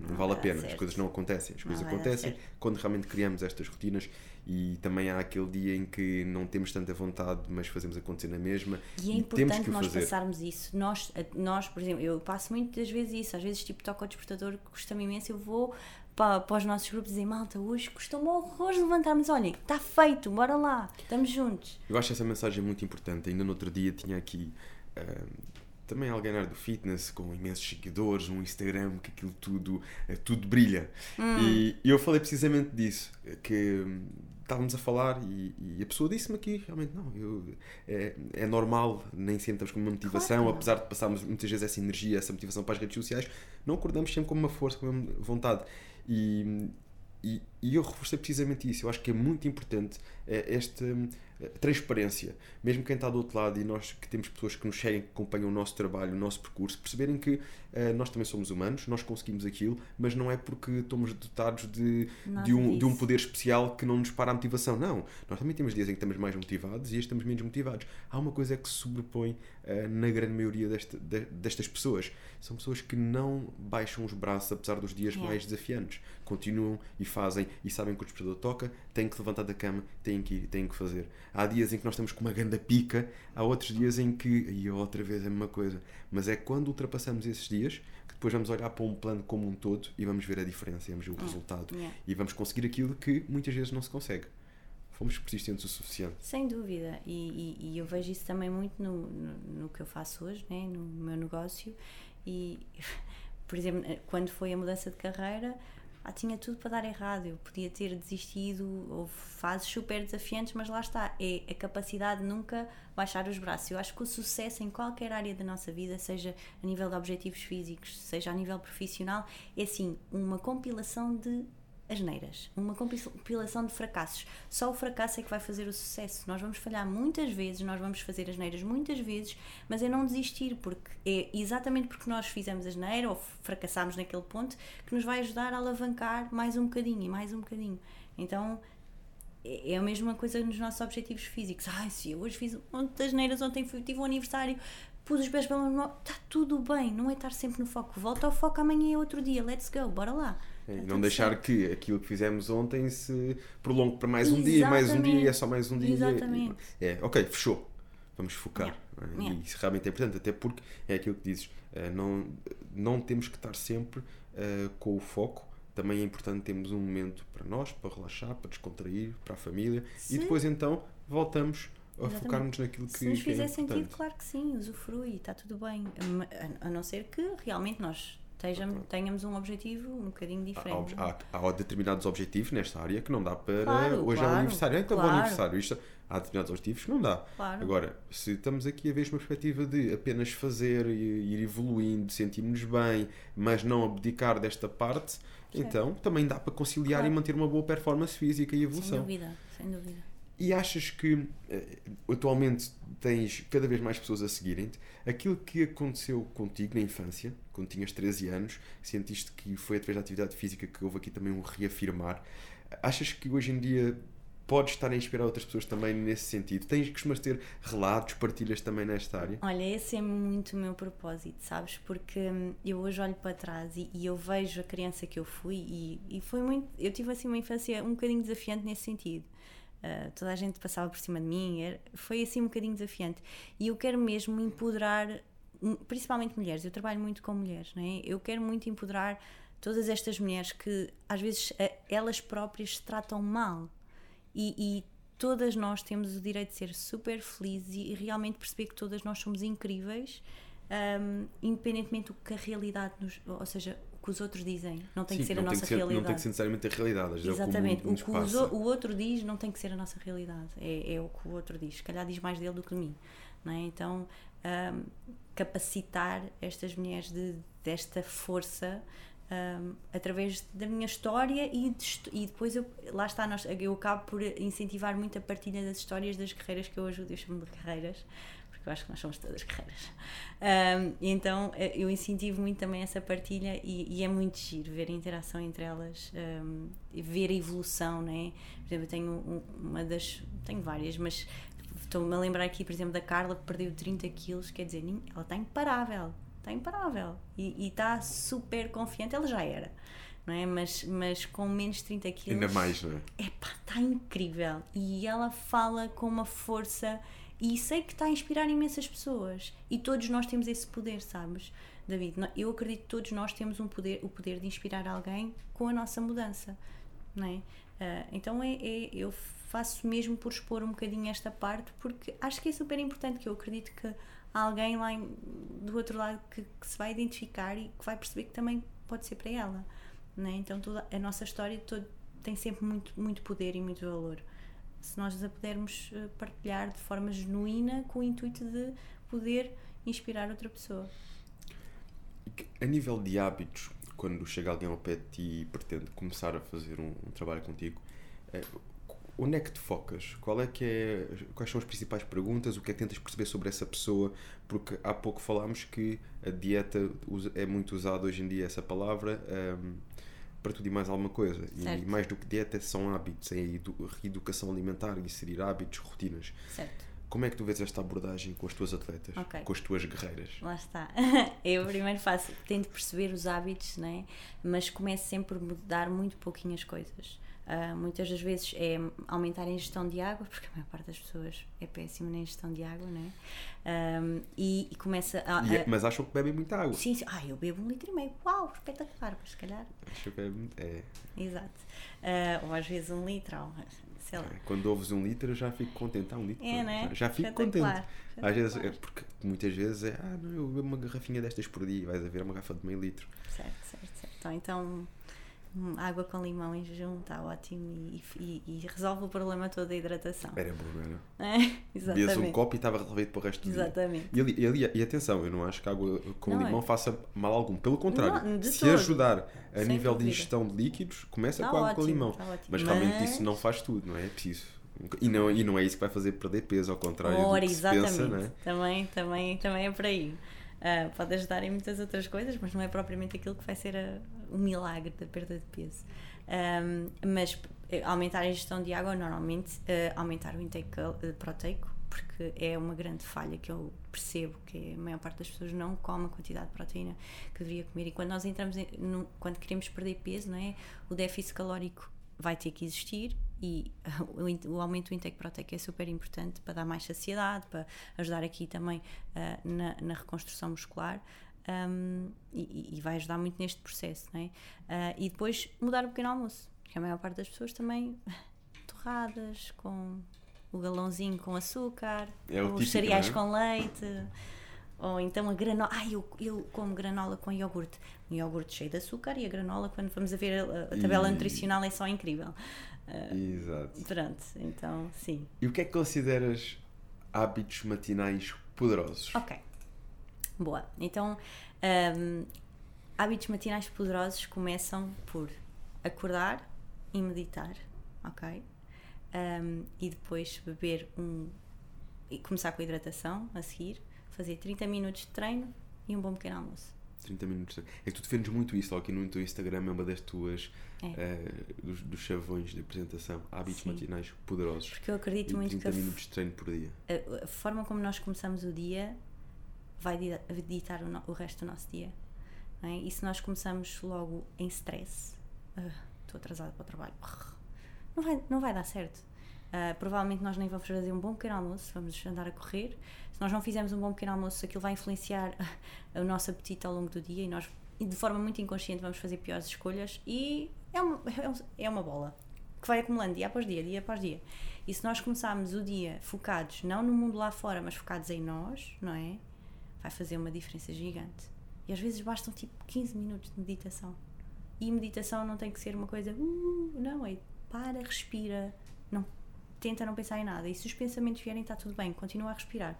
não, não vale a pena, as coisas não acontecem. As coisas acontecem quando realmente criamos estas rotinas e também há aquele dia em que não temos tanta vontade, mas fazemos acontecer na mesma. E é importante nós fazer. passarmos isso. Nós, nós, por exemplo, eu passo muitas vezes isso, às vezes tipo toco ao despertador, custa-me imenso, eu vou para, para os nossos grupos dizer, malta, hoje custou-me horrores levantar-me, olha, está feito, bora lá, estamos juntos. Eu acho essa mensagem muito importante. Ainda no outro dia tinha aqui uh, também alguém na área do fitness com imensos seguidores, um Instagram que aquilo tudo, eh, tudo brilha. Hum. E, e, eu falei precisamente disso, que hum, estávamos a falar e, e a pessoa disse-me aqui, realmente, não, eu, é, é normal, nem sempre estamos com uma motivação, claro. apesar de passarmos muitas vezes essa energia, essa motivação para as redes sociais, não acordamos sempre com uma força, com uma vontade. E, e, e, eu reforcei precisamente isso. Eu acho que é muito importante é, esta é, transparência. Mesmo quem está do outro lado e nós que temos pessoas que nos seguem, que acompanham o nosso trabalho, o nosso percurso, perceberem que uh, nós também somos humanos, nós conseguimos aquilo, mas não é porque estamos dotados de, de, um, de um poder especial que não nos para a motivação. Não. Nós também temos dias em que estamos mais motivados e estamos menos motivados. Há uma coisa que se sobrepõe uh, na grande maioria desta, de, destas pessoas. São pessoas que não baixam os braços apesar dos dias mais desafiantes. Continuam e fazem e sabem que o despertador toca, têm que levantar da cama, têm que ir, têm que fazer. Há dias em que nós estamos com uma grande pica, há outros dias em que, e outra vez é a mesma coisa. Mas é quando ultrapassamos esses dias que depois vamos olhar para um plano como um todo e vamos ver a diferença, vamos ver o resultado yeah. e vamos conseguir aquilo que muitas vezes não se consegue. Fomos persistentes o suficiente. Sem dúvida, e, e, e eu vejo isso também muito no, no, no, que eu faço hoje, né? no meu negócio. E, por exemplo, quando foi a mudança de carreira, ah, tinha tudo para dar errado, eu podia ter desistido, houve fases super desafiantes, mas lá está, é a capacidade de nunca baixar os braços. Eu acho que o sucesso em qualquer área da nossa vida, seja a nível de objetivos físicos, seja a nível profissional, é sim uma compilação de asneiras, uma compilação de fracassos. Só o fracasso é que vai fazer o sucesso. Nós vamos falhar muitas vezes, nós vamos fazer asneiras muitas vezes, mas é não desistir, porque é exatamente porque nós fizemos asneira ou fracassámos naquele ponto que nos vai ajudar a alavancar mais um bocadinho e mais um bocadinho. Então é, é a mesma coisa nos nossos objetivos físicos. Ai, se eu hoje fiz um monte de asneiras, ontem fui, tive um aniversário, pus os pés pela mão, está tudo bem, não é estar sempre no foco. Volta ao foco, amanhã é outro dia, let's go, bora lá. É, e não deixar certo. que aquilo que fizemos ontem se prolongue para mais um Exatamente. dia, mais um dia, e é só mais um dia. Exatamente. É, ok, fechou. Vamos focar. Yeah. É? Yeah. E isso realmente é importante, até porque é aquilo que dizes, eh, não, não temos que estar sempre uh, com o foco. Também é importante termos um momento para nós, para relaxar, para descontrair, para a família sim. e depois então voltamos a focarmos naquilo que, Se nos é fizer sentido, claro que sim, usufrui, está tudo bem. A, a não ser que realmente nós tenhamos um objetivo um bocadinho diferente. Há, há, há, determinados objetivos nesta área que não dá para. Claro, hoje claro, é o aniversário, então claro. o aniversário. Isto, há determinados objetivos que não dá. Claro. Agora, se estamos aqui a ver uma perspectiva de apenas fazer e ir evoluindo, sentirmos bem, mas não abdicar desta parte, certo. então também dá para conciliar e manter uma boa performance física e evolução. Sem dúvida, sem dúvida. E achas que eh, atualmente tens cada vez mais pessoas a seguirem-te? Aquilo que aconteceu contigo na infância, quando tinhas 13 anos, sentiste que foi através da atividade física que houve aqui também um reafirmar. Achas que hoje em dia podes estar a inspirar outras pessoas também nesse sentido? Tens, costumas ter relatos, partilhas também nesta área? Olha, esse é muito o meu propósito, sabes? Porque hum, eu hoje olho para trás e, e eu vejo a criança que eu fui e, e foi muito. Eu tive assim uma infância um bocadinho desafiante nesse sentido uh, toda a gente passava por cima de mim, era, foi assim um bocadinho desafiante. E eu quero mesmo empoderar, hum, principalmente mulheres, eu trabalho muito com mulheres, não é? eu quero muito empoderar todas estas mulheres que às vezes elas próprias se tratam mal e, e todas nós temos o direito de ser super felizes e, realmente perceber que todas nós somos incríveis, um, independentemente do que a realidade nos. Ou seja, que os outros dizem, não tem Sim, que ser a nossa ser, realidade. Não tem que ser necessariamente a realidade. Exatamente, o, o que o, o, outro diz não tem que ser a nossa realidade, é, é o que o outro diz. Se calhar diz mais dele do que de mim. Não é? Então, um, capacitar estas mulheres de, desta força um, através da minha história e, de, e depois eu, lá está, nós, eu acabo por incentivar muito a partilha das histórias das carreiras que eu ajudo, eu chamo de carreiras, porque eu acho que nós somos todas guerreiras. Um, então eh, eu incentivo muito também essa partilha e, e, é muito giro ver a interação entre elas, um, ver a evolução, né? Por exemplo, eu tenho uma das. tenho várias, mas estou-me a lembrar aqui, por exemplo, da Carla que perdeu 30 quilos, quer dizer, ela está imparável, está imparável e está super confiante, ela já era. Não é? mas, mas com menos de 30 quilos. Ainda mais, não é? Epá, está incrível. E ela fala com uma força e sei que está a inspirar imensas pessoas. E todos nós temos esse poder, sabes, David? Eu acredito que todos nós temos um poder, o poder de inspirar alguém com a nossa mudança. Não é? Uh, então é, é, eu faço mesmo por expor um bocadinho esta parte, porque acho que é super importante, que eu acredito que há alguém lá em, do outro lado que, que, se vai identificar e que vai perceber que também pode ser para ela. Não é? Então toda a nossa história todo, tem sempre muito, muito poder e muito valor se nós a pudermos eh, partilhar de forma genuína com o intuito de poder inspirar outra pessoa. A nível de hábitos, quando chega alguém ao pé de ti e pretende começar a fazer um, um trabalho contigo, é, onde é que te focas? Qual é que é, quais são as principais perguntas? O que é que tentas perceber sobre essa pessoa? Porque há pouco falámos que a dieta é muito usada hoje em dia essa palavra. Um, ehm, para tudo e mais alguma coisa. Certo. E mais do que dieta são hábitos, é reeducação alimentar, inserir hábitos, rotinas. Certo. Como é que tu vês esta abordagem com as tuas atletas, okay. com as tuas guerreiras? Lá está. Eu primeiro faço, tento perceber os hábitos, né? mas começo sempre a mudar muito pouquinho as coisas. Uh, muitas das vezes é aumentar a ingestão de água, porque a maior parte das pessoas é péssima na ingestão de água, né? Um, e, e começa a, e é, Mas acham que bebem muita água? Sim, sim. Ah, eu bebo um litro e meio. Uau, espetacular, mas se calhar. Acho que bebe. É. Exato. Uh, ou às vezes um litro, ou, sei lá. É, quando ouves um litro, eu já fico contente. Ah, um litro. É, né? Já fico contente. Às vezes, é porque muitas vezes é, ah, não, eu bebo uma garrafinha destas por dia, vais a ver uma garrafa de meio litro. Certo, certo, certo. Então, então hum, água com limão em jejum está ótimo e, e, e, resolve o problema todo da hidratação. Era bom, era? É, exatamente. Um copo e estava resolvido para o resto do exatamente. dia. Exatamente. E, e, atenção, eu não acho que a água com não, limão é. faça mal algum. Pelo contrário, não, se todo. ajudar a Sem nível dúvida. de ingestão de líquidos, começa está com água ótimo, com limão. Ótimo. Mas, Mas realmente isso não faz tudo, não é? É preciso. E não, e não é isso que vai fazer perder peso, ao contrário Ora, do que exatamente. pensa, é? Também, também, também é por aí. Uh, pode ajudar em muitas outras coisas, mas não é propriamente aquilo que vai ser a, o milagre da perda de peso. Um, mas eh, aumentar a ingestão de água, normalmente uh, aumentar o intake proteico, porque é uma grande falha que eu percebo que a maior parte das pessoas não come a quantidade de proteína que deveria comer. E quando nós entramos, em, no, quando queremos perder peso, não é? o déficit calórico vai ter que existir e o, aumento do intake proteico é super importante para dar mais saciedade, para ajudar aqui também uh, na, na, reconstrução muscular um, e, e, vai ajudar muito neste processo, não é? Uh, e depois mudar o pequeno almoço, porque a maior parte das pessoas também torradas com o galãozinho com açúcar, é os típico, cereais é? com leite ou então a granola. Ai, eu, eu como granola com iogurte. Um iogurte cheio de açúcar e a granola, quando vamos a ver a, a tabela e... nutricional, é só incrível. Uh, Exato. Pronto, então sim. E o que é que consideras hábitos matinais poderosos? Ok. Boa. Então, um, hábitos matinais poderosos começam por acordar e meditar, ok? Um, e depois beber um. e começar com a hidratação a seguir fazer 30 minutos de treino e um bom pequeno almoço. 30 minutos. É que tu defendes muito isso, aqui no teu Instagram é uma das tuas é. uh, dos, dos, chavões de apresentação, hábitos Sim. matinais poderosos. Porque eu acredito muito 30 que 30 minutos de treino por dia. A, a, forma como nós começamos o dia vai ditar o, no, o resto do nosso dia. É? E se nós começamos logo em stress, uh, estou atrasada para o trabalho, não vai, não vai dar certo. Uh, provavelmente nós nem vamos fazer um bom pequeno almoço, vamos andar a correr nós não fizermos um bom pequeno almoço, aquilo vai influenciar o nosso apetite ao longo do dia e nós, de forma muito inconsciente, vamos fazer piores escolhas e é uma, é uma bola que vai acumulando dia após dia, dia após dia. E se nós começarmos o dia focados, não no mundo lá fora, mas focados em nós, não é? Vai fazer uma diferença gigante. E às vezes bastam tipo 15 minutos de meditação. E meditação não tem que ser uma coisa, uh, não, é para, respira, não, tenta não pensar em nada. E se os pensamentos vierem, está tudo bem, continua a respirar.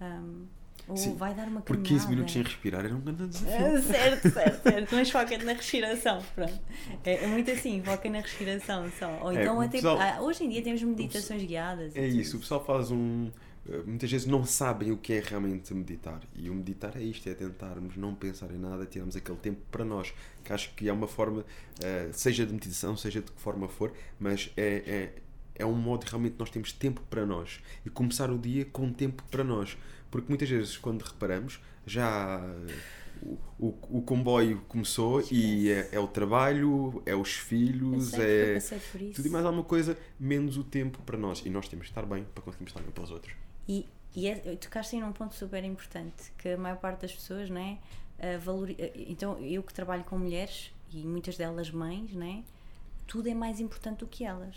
Um, ou Sim, vai dar uma caminhada. Por 15 minutos sem respirar era um grande desafio. Ah, certo, certo, certo. Mas foca na respiração, pronto. É, é, muito assim, foca na respiração só. Ou é, então até. Pessoal, ah, hoje em dia temos meditações guiadas. É isso, o pessoal faz um. Eh, muitas vezes não sabem o que é realmente meditar. E o meditar é isto: é tentarmos não pensar em nada, tirarmos aquele tempo para nós. Que acho que é uma forma, uh, seja de meditação, seja de que forma for, mas é, é é um modo que realmente nós temos tempo para nós e começar o dia com tempo para nós. Porque muitas vezes, quando reparamos, já o, o, o comboio começou e é, é, o trabalho, é os filhos, é tudo e mais alguma coisa, menos o tempo para nós. E nós temos que estar bem para conseguirmos estar bem para os outros. E, e é, tocaste em um ponto super importante, que a maior parte das pessoas, não é? Valor, então, eu que trabalho com mulheres, e muitas delas mães, né? tudo é mais importante do que elas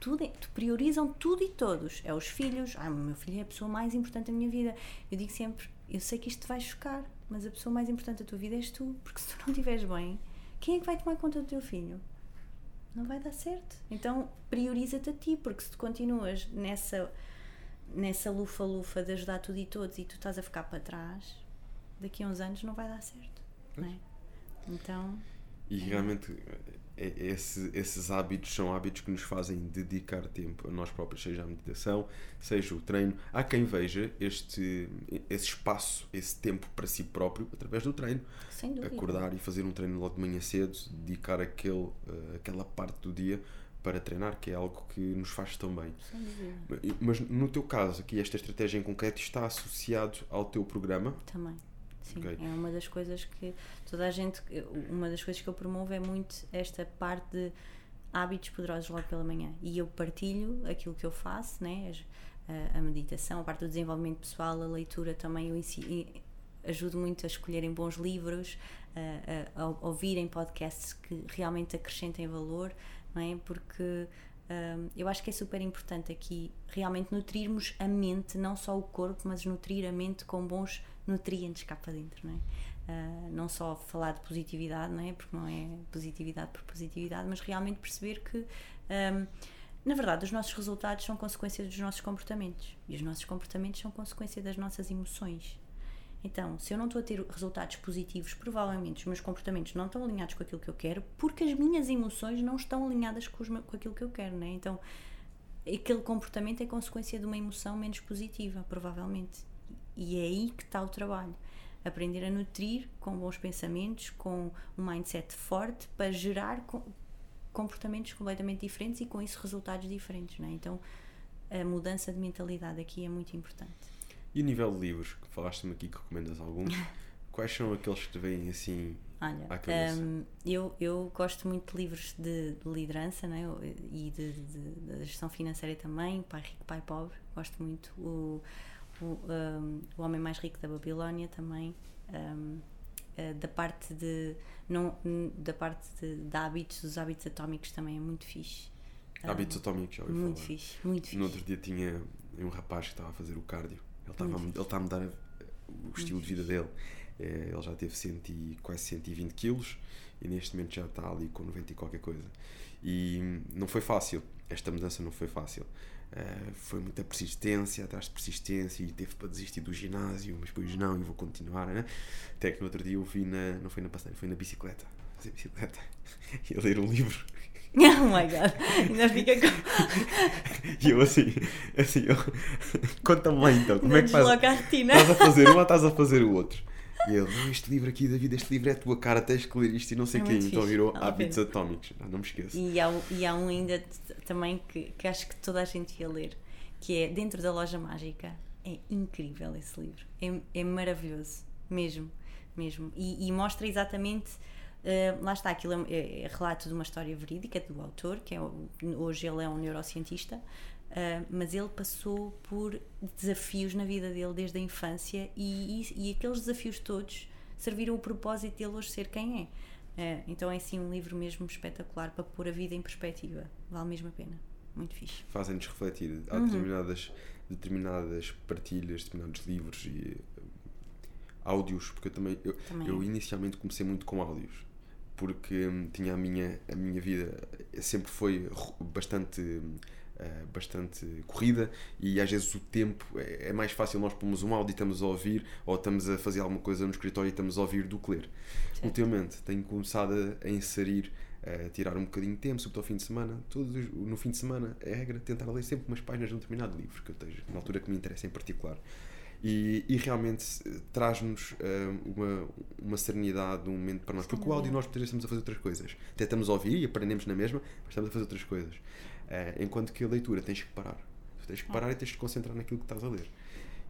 tudo, priorizam tudo e todos. É os filhos, ah, meu filho é a pessoa mais importante da minha vida. Eu digo sempre, eu sei que isto te vai chocar, mas a pessoa mais importante da tua vida és tu, porque se tu não estiveres bem, quem é que vai tomar conta do teu filho? Não vai dar certo. Então prioriza-te a ti, porque se tu continuas nessa nessa lufa-lufa de ajudar tudo e todos e tu estás a ficar para trás, daqui a uns anos não vai dar certo. Não é? Então. E realmente é, esse, esses hábitos são hábitos que nos fazem dedicar tempo a nós próprios, seja a meditação, seja o treino. Há quem veja este, esse espaço, esse tempo para si próprio através do treino. Sem dúvida. Acordar e fazer um treino logo de manhã cedo, dedicar aquele, uh, aquela parte do dia para treinar, que é algo que nos faz tão bem. Mas no teu caso, aqui esta estratégia em concreto está associado ao teu programa? Também. Sim, okay. é uma das coisas que toda a gente, uma das coisas que eu promovo é muito esta parte de hábitos poderosos logo pela manhã. E eu partilho aquilo que eu faço, né? a, a meditação, a parte do desenvolvimento pessoal, a leitura também, eu ensino, ajudo muito a escolherem bons livros, a, a, a ouvirem podcasts que realmente acrescentem valor, não é? Porque Um, eu acho que é super importante aqui realmente nutrirmos a mente, não só o corpo, mas nutrir a mente com bons nutrientes cá para dentro, não é? Uh, não só falar de positividade, não é? Porque não é positividade por positividade, mas realmente perceber que, um, na verdade, os nossos resultados são consequência dos nossos comportamentos e os nossos comportamentos são consequência das nossas emoções. Então, se eu não estou a ter resultados positivos, provavelmente os meus comportamentos não estão alinhados com aquilo que eu quero, porque as minhas emoções não estão alinhadas com, com aquilo que eu quero, né? Então, aquele comportamento é consequência de uma emoção menos positiva, provavelmente. E é aí que está o trabalho. Aprender a nutrir com bons pensamentos, com um mindset forte, para gerar comportamentos completamente diferentes e com isso resultados diferentes, né? Então, a mudança de mentalidade aqui é muito importante. E o nível de livros, que falaste-me aqui que recomendas alguns, quais são aqueles que te vêm assim Olha, à cabeça? Um, eu, eu gosto muito de livros de, de liderança né? e de, de, de, gestão financeira também, Pai Rico, Pai Pobre, gosto muito. O, o, um, o Homem Mais Rico da Babilónia também. Um, uh, da parte de não da parte de, de hábitos dos hábitos atómicos também é muito fixe hábitos atómicos já ouvi muito falar. fixe muito fixe no outro dia tinha um rapaz que estava a fazer o cardio ele ele está a mudar o estilo de vida dele. É, ele já teve cento e, quase 120 quilos e neste momento já está ali com 90 e qualquer coisa. E não foi fácil, esta mudança não foi fácil. Uh, foi muita persistência, atrás de persistência e teve para desistir do ginásio, mas depois não, e vou continuar. Né? Até que no outro dia eu vi na, não foi na passeira, foi na bicicleta, fazer bicicleta e a ler um livro Oh my god, ainda fica com. E eu assim, assim, eu... conta-me lá então, como é que faz? a retina. Estás a fazer um ou estás a fazer o outro? E ele, não, este livro aqui, David, este livro é a tua cara, tens que ler isto e não sei é quem. Então virou Hábitos Atómicos, não, não me esqueço. E há, e há um ainda também que, que acho que toda a gente ia ler, que é Dentro da Loja Mágica. É incrível esse livro, é, é maravilhoso, mesmo, mesmo. E, e mostra exatamente Uh, lá está, aquilo é, é, é, relato de uma história verídica do autor, que é, hoje ele é um neurocientista, uh, mas ele passou por desafios na vida dele desde a infância e, e, e, aqueles desafios todos serviram o propósito dele hoje ser quem é. Uh, então é assim um livro mesmo espetacular para pôr a vida em perspectiva, vale mesmo a pena, muito fixe. Fazem-nos refletir, há uhum. determinadas, determinadas partilhas, determinados livros e áudios, porque eu também, eu, também. eu inicialmente comecei muito com áudios porque hum, tinha a minha, a minha vida sempre foi bastante uh, bastante corrida e às vezes o tempo é, é, mais fácil nós pomos um áudio e estamos a ouvir ou estamos a fazer alguma coisa no escritório e estamos a ouvir do que ler. Certo. Ultimamente tenho começado a, a inserir a tirar um bocadinho de tempo, sobretudo ao fim de semana. Todos, no fim de semana é regra tentar ler sempre umas páginas de um determinado livro que eu esteja, na altura que me interessa em particular e, e realmente traz-nos uh, uma, uma serenidade, um momento para nós. Porque o áudio nós podemos estamos a fazer outras coisas. Até estamos a ouvir e aprendemos na mesma, mas estamos a fazer outras coisas. Uh, enquanto que a leitura tens que parar. tens que parar e tens que concentrar naquilo que estás a ler.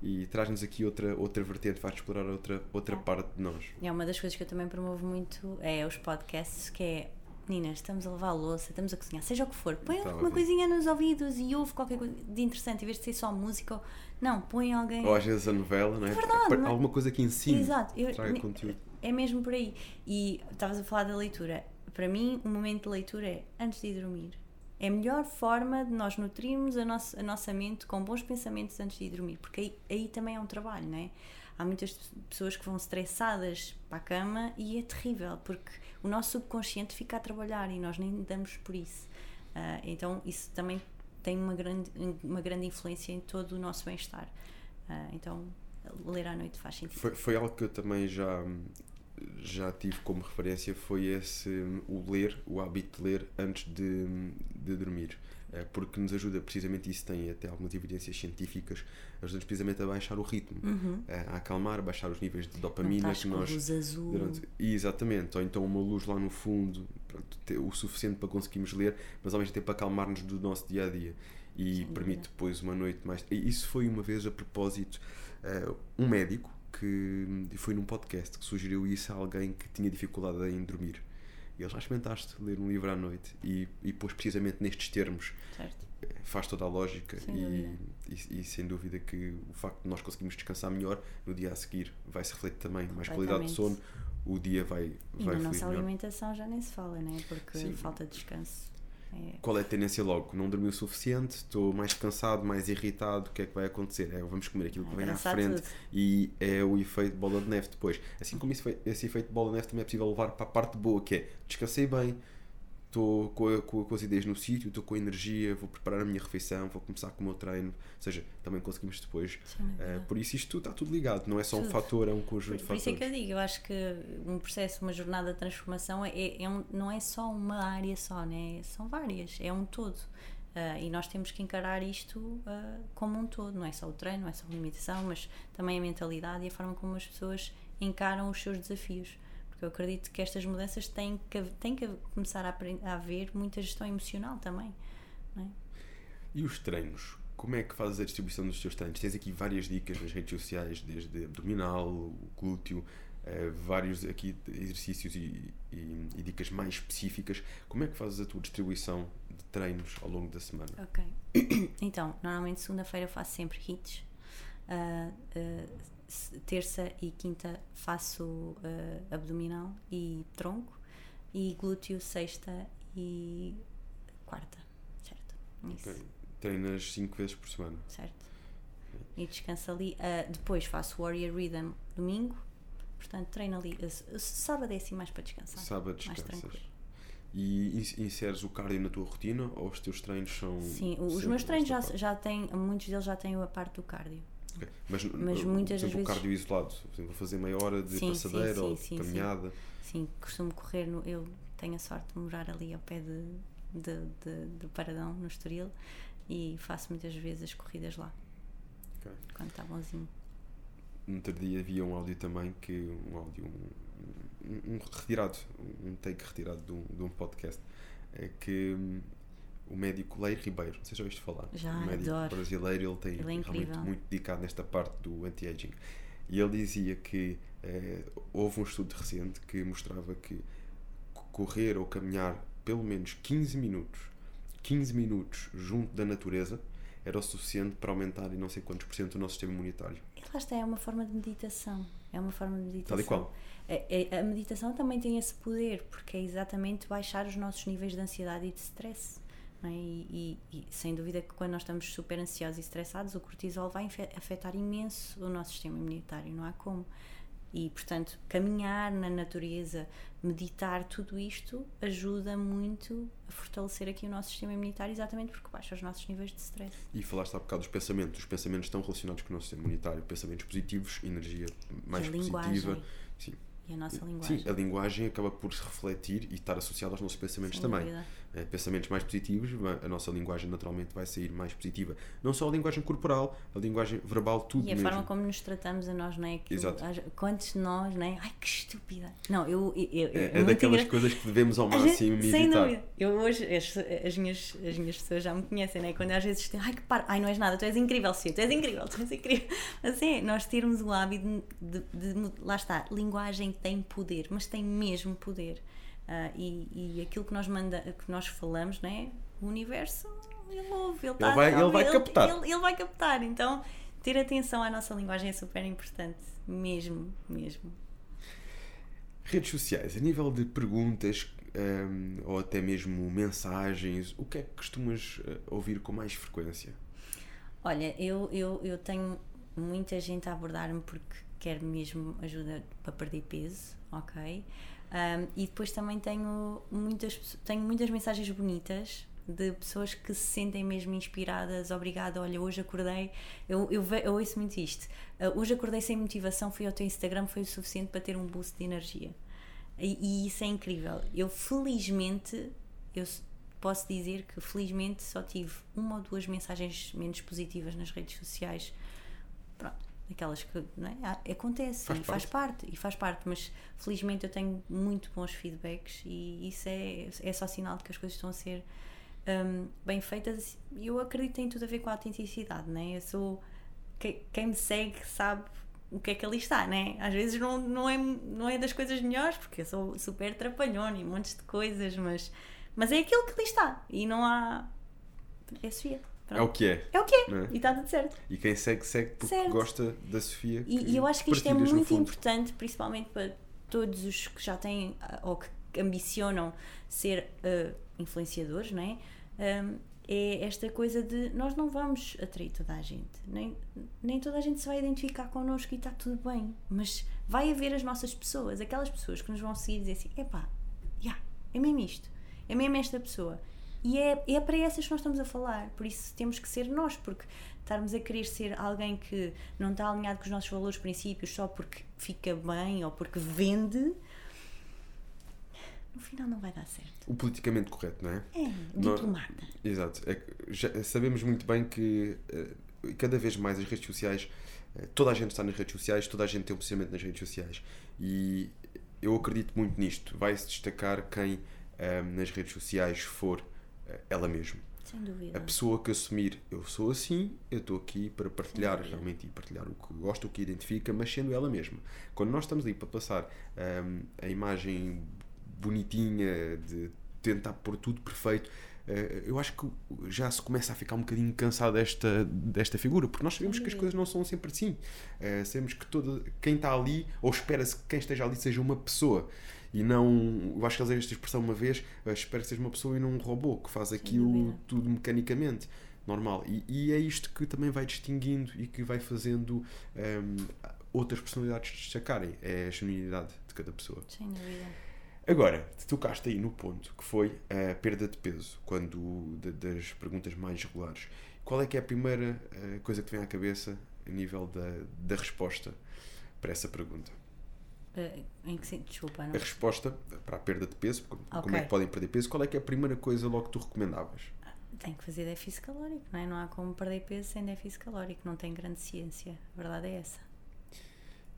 E traz-nos aqui outra, outra vertente, faz explorar outra, outra é. parte de nós. É uma das coisas que eu também promovo muito, é os podcasts, que é meninas, estamos a lavar a louça, estamos a cozinhar, seja o que for, põe então, uma coisinha nos ouvidos e ouve qualquer coisa de interessante, em vez de ser só música, não, põe alguém. Ou às vezes a novela, não é? Verdade, não é? Alguma coisa que ensine, Exato. Eu, traga conteúdo. É mesmo por aí. E estavas a falar da leitura. Para mim, o momento de leitura é antes de ir dormir. É a melhor forma de nós nutrirmos a nossa, a nossa mente com bons pensamentos antes de ir dormir, porque aí, aí também é um trabalho, não é? Há muitas pessoas que vão estressadas para a cama e é terrível, porque o nosso subconsciente fica a trabalhar e nós nem damos por isso. Uh, então, isso também tem uma grande, uma grande influência em todo o nosso bem-estar. Uh, então, ler à noite faz sentido. Foi, foi algo que eu também já, já tive como referência, foi esse, o ler, o hábito de ler antes de, de dormir. É, porque nos ajuda precisamente isso tem até algumas evidências científicas ajuda-nos precisamente a baixar o ritmo uhum. É, a acalmar, a baixar os níveis de dopamina que nós luz azul. Durante, exatamente, ou então uma luz lá no fundo pronto, o suficiente para conseguirmos ler mas ao mesmo tempo acalmar-nos do nosso dia a dia e Sim, permite é. depois uma noite mais e isso foi uma vez a propósito uh, um médico que foi num podcast que sugeriu isso a alguém que tinha dificuldade em dormir e ele já experimentaste ler um livro à noite e, e pôs precisamente nestes termos. Certo. Faz toda a lógica e, e, e, sem dúvida que o facto de nós conseguirmos descansar melhor no dia a seguir vai se refletir também mais qualidade de sono, o dia vai, e vai na nossa melhor. alimentação já nem se fala, né? Porque Sim. falta de descanso. É, Qual é a tendência logo? Não dormi o suficiente, estou mais cansado, mais irritado, o que é que vai acontecer? É, vamos comer aquilo que vem à frente tudo. e é o efeito bola de neve depois. Assim como esse, esse efeito bola de neve também é possível levar para a parte boa, que é descansei bem, estou com, com, com as ideias no sítio, estou com a energia, vou preparar a minha refeição, vou começar com o meu treino, ou seja, também conseguimos depois. dúvida. eh, por isso isto está tudo ligado, não é só um Tudo. fator, é um Por, conjunto de por isso é fatores. que eu digo, eu acho que um processo, uma jornada de transformação é, é um- não é só uma área só, né? são várias, é um todo. Ah, e nós temos que encarar isto ah, como um todo, não é só o treino, não é só a limitação, mas também a mentalidade e a forma como as pessoas encaram os seus desafios. Porque eu acredito que estas mudanças têm que, têm que começar a, a haver muita gestão emocional também. É? E os treinos? Como é que fazes a distribuição dos teus treinos? Tens aqui várias dicas nas redes sociais, desde abdominal, o glúteo, eh, vários aqui exercícios e, e- e dicas mais específicas. Como é que fazes a tua distribuição de treinos ao longo da semana? Ok. Então, normalmente segunda-feira eu faço sempre hits. Ah, se- terça e quinta faço ah, abdominal e tronco. E glúteo sexta e quarta. Certo? Isso. Ok. Treinas 5 vezes por semana. Certo. E descanso ali. Ah, depois faço Warrior Rhythm domingo. Portanto, treino ali. Ah, Sábado é assim mais para descansar. Sábado mais descansas. tranquilo. E ins- inseres o cardio na tua rotina ou os teus treinos são. Sim, os meus treinos já, parte? já têm, muitos deles já têm a parte do cardio. Mas, mas muitas das o cardio isolado. Por exemplo, vou fazer meia hora de Sim, passadeira sim, ou sim, sim. caminhada. Sim, costumo correr, no, eu tenho a sorte de morar ali ao pé de, de, de, de Paradão, no Estoril, e faço muitas vezes as corridas lá, Ok. quando está bonzinho. No outro dia havia um áudio também que um áudio um, um- um retirado, um take retirado de um, de um podcast é que hum, o médico Leir Ribeiro, não sei se já ouviste falar, Já, o médico adoro. brasileiro, ele tem Ele é realmente incrível. muito dedicado nesta parte do anti-aging. E ele dizia que eh, houve um estudo recente que mostrava que correr ou caminhar pelo menos 15 minutos, 15 minutos junto da natureza era o suficiente para aumentar em não sei quantos por cento o nosso sistema imunitário. E lá está, é uma forma de meditação. É uma forma de meditação. Tal e qual. É- é- a meditação também tem esse poder, porque é exatamente baixar os nossos níveis de ansiedade e de stress. Não é? E, e- e sem dúvida que quando nós estamos super ansiosos e estressados, o cortisol vai afetar imenso o nosso sistema imunitário, não há como. E, portanto, caminhar na natureza, meditar, tudo isto ajuda muito a fortalecer aqui o nosso sistema imunitário, exatamente porque baixa os nossos níveis de stress. E falaste há bocado dos pensamentos. Os pensamentos estão relacionados com o nosso sistema imunitário. Pensamentos positivos, energia mais a positiva. Sim. e a nossa linguagem. Sim, a linguagem acaba por se refletir e estar associada aos nossos pensamentos Sem também. dúvida. É, pensamentos mais positivos, a nossa linguagem naturalmente vai sair mais positiva. Não só a linguagem corporal, a linguagem verbal, tudo E a mesmo. forma como nos tratamos a nós, não é? Que Exato. Quantos de nós, não é? Ai, que estúpida! Não, eu. eu, eu É, é daquelas engra- coisas que devemos ao máximo Sem evitar. dúvida. Eu hoje, as, as, minhas, as minhas pessoas já me conhecem, né? Quando às vezes têm, ai que par, ai não és nada, tu és incrível, Sofia, tu és incrível, tu és incrível. Assim, é, nós termos o hábito de, de- de- lá está, linguagem tem poder, mas tem mesmo poder. Ah, e, e aquilo que nós, manda, que nós falamos, né? O universo, ele ouve, ele, tá, vai- ele vai captar. Ele, ele vai captar, então ter atenção à nossa linguagem é super importante, mesmo, mesmo. Redes sociais, a nível de perguntas hum, ou até mesmo mensagens, o que é que costumas eh, ouvir com mais frequência? Olha, eu, eu, eu tenho muita gente a abordar-me porque quer mesmo ajuda para perder peso, ok? Um, e depois também tenho muitas, tenho muitas mensagens bonitas de pessoas que se sentem mesmo inspiradas. Obrigada, olha, hoje acordei. Eu, eu, eu ouço muito isto. Uh, hoje acordei sem motivação, fui ao teu Instagram, foi o suficiente para ter um boost de energia. E, e isso é incrível. Eu felizmente, eu posso dizer que felizmente só tive uma ou duas mensagens menos positivas nas redes sociais. Pronto, aquelas que não é? Ah, acontece Faz e faz parte e faz parte, mas felizmente eu tenho muito bons feedbacks e isso é, é só sinal de que as coisas estão a ser hum, bem feitas e eu acredito que tem tudo a ver com a autenticidade, né? Eu sou quem, quem me segue sabe o que é que ali está, né? Às vezes não, não, é, não é das coisas melhores, porque eu sou super trapalhona e montes de coisas, mas, mas é aquilo que ali está e não há. É Sofia. É o que é. É o que é. É? E está tudo certo. E quem segue, segue porque Certo. gosta da Sofia. E, e eu acho que isto é muito importante, principalmente para todos os que já têm ah, ou que que ambicionam ser uh, influenciadores, não é? Um, é esta coisa de nós não vamos atrair toda a gente, nem, nem toda a gente se vai identificar connosco e está tudo bem, mas vai haver as nossas pessoas, aquelas pessoas que nos vão seguir e dizer assim: epá, yeah, é mesmo isto, é mesmo esta pessoa. E é, é para essas que nós estamos a falar, por isso temos que ser nós, porque estarmos a querer ser alguém que não está alinhado com os nossos valores, princípios, só porque fica bem ou porque vende, no final não vai dar certo. O politicamente correto, não é? É, diplomata. Nós, exato. É, já, sabemos muito bem que uh, cada vez mais as redes sociais, uh, toda a gente está nas redes sociais, toda a gente tem um posicionamento nas redes sociais. E eu acredito muito nisto. Vai-se destacar quem uh, nas redes sociais for ela mesma. Sem dúvida. A pessoa que assumir eu sou assim, eu estou aqui para partilhar realmente e partilhar o que gosta, o que identifica, mas sendo ela mesma. Quando nós estamos ali para passar um, a imagem bonitinha, de tentar pôr tudo perfeito. Eh, eu acho que já se começa a ficar um bocadinho cansado desta, desta figura, porque nós sabemos que as coisas não são sempre assim. Uh, sabemos que todo, quem está ali, ou espera-se que quem esteja ali seja uma pessoa e não. Eu acho que eles esta expressão uma vez: uh, espero que seja uma pessoa e não um robô que faz aquilo tudo mecanicamente. Normal. E, e, é isto que também vai distinguindo e que vai fazendo um, ehm, outras personalidades destacarem. É a genuinidade de cada pessoa. Sem dúvida. Agora, tocaste aí no ponto que foi a perda de peso, quando das perguntas mais regulares. Qual é que é a primeira uh, coisa que te vem à cabeça a nível da, da resposta para essa pergunta? Uh, em que sentido? Desculpa, não? A resposta para a perda de peso, como, okay. como é que podem perder peso, qual é que é a primeira coisa logo que tu recomendavas? Tem que fazer déficit calórico, não é? Não há como perder peso sem déficit calórico, não tem grande ciência. A verdade é essa.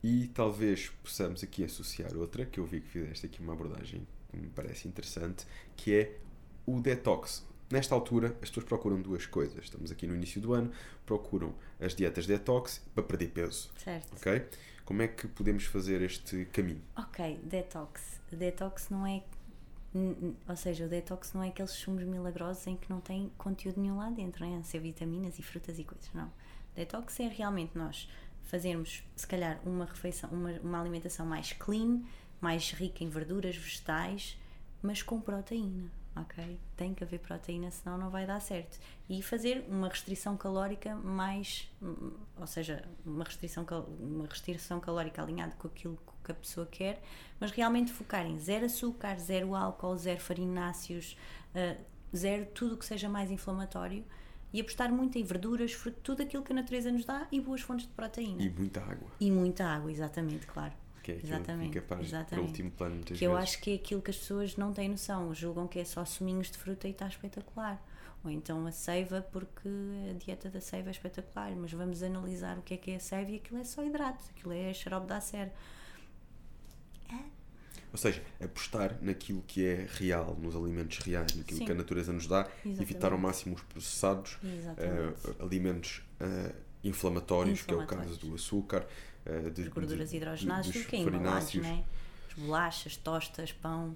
E talvez possamos aqui associar outra, que eu vi que fizeste aqui uma abordagem que me parece interessante, que é o detox. Nesta altura, as pessoas procuram duas coisas. Estamos aqui no início do ano, procuram as dietas detox para perder peso. Certo. Ok? Como é que podemos fazer este caminho? Ok, detox. Detox não é. Ou seja, o detox não é aqueles sumos milagrosos em que não tem conteúdo nenhum lá dentro, não é? Ser vitaminas e frutas e coisas. Não. Detox é realmente nós fazermos, se calhar, uma refeição, uma, uma alimentação mais clean, mais rica em verduras, vegetais, mas com proteína, ok? Tem que haver proteína, senão não vai dar certo. E fazer uma restrição calórica mais, ou seja, uma restrição, uma restrição calórica alinhada com aquilo que a pessoa quer, mas realmente focar em zero açúcar, zero álcool, zero farináceos, uh, zero tudo que seja mais inflamatório e apostar muito em verduras, fruto, tudo aquilo que a natureza nos dá e boas fontes de proteína. E muita água. E muita água, exatamente, claro. Que é exatamente, que fica exatamente. para o último plano muitas Que vezes. eu acho que é aquilo que as pessoas não têm noção, julgam que é só suminhos de fruta e está espetacular. Ou então a seiva, porque a dieta da seiva é espetacular, mas vamos analisar o que é que é a seiva e aquilo é só hidrato, aquilo é xarope de acer. Ou seja, apostar naquilo que é real, nos alimentos reais, naquilo Sim. que a natureza nos dá, Exatamente. evitar ao máximo os processados, uh, alimentos uh, inflamatórios, que é o caso do açúcar, uh, de, gorduras de, hidrogenadas, que é embalados, né? As bolachas, tostas, pão.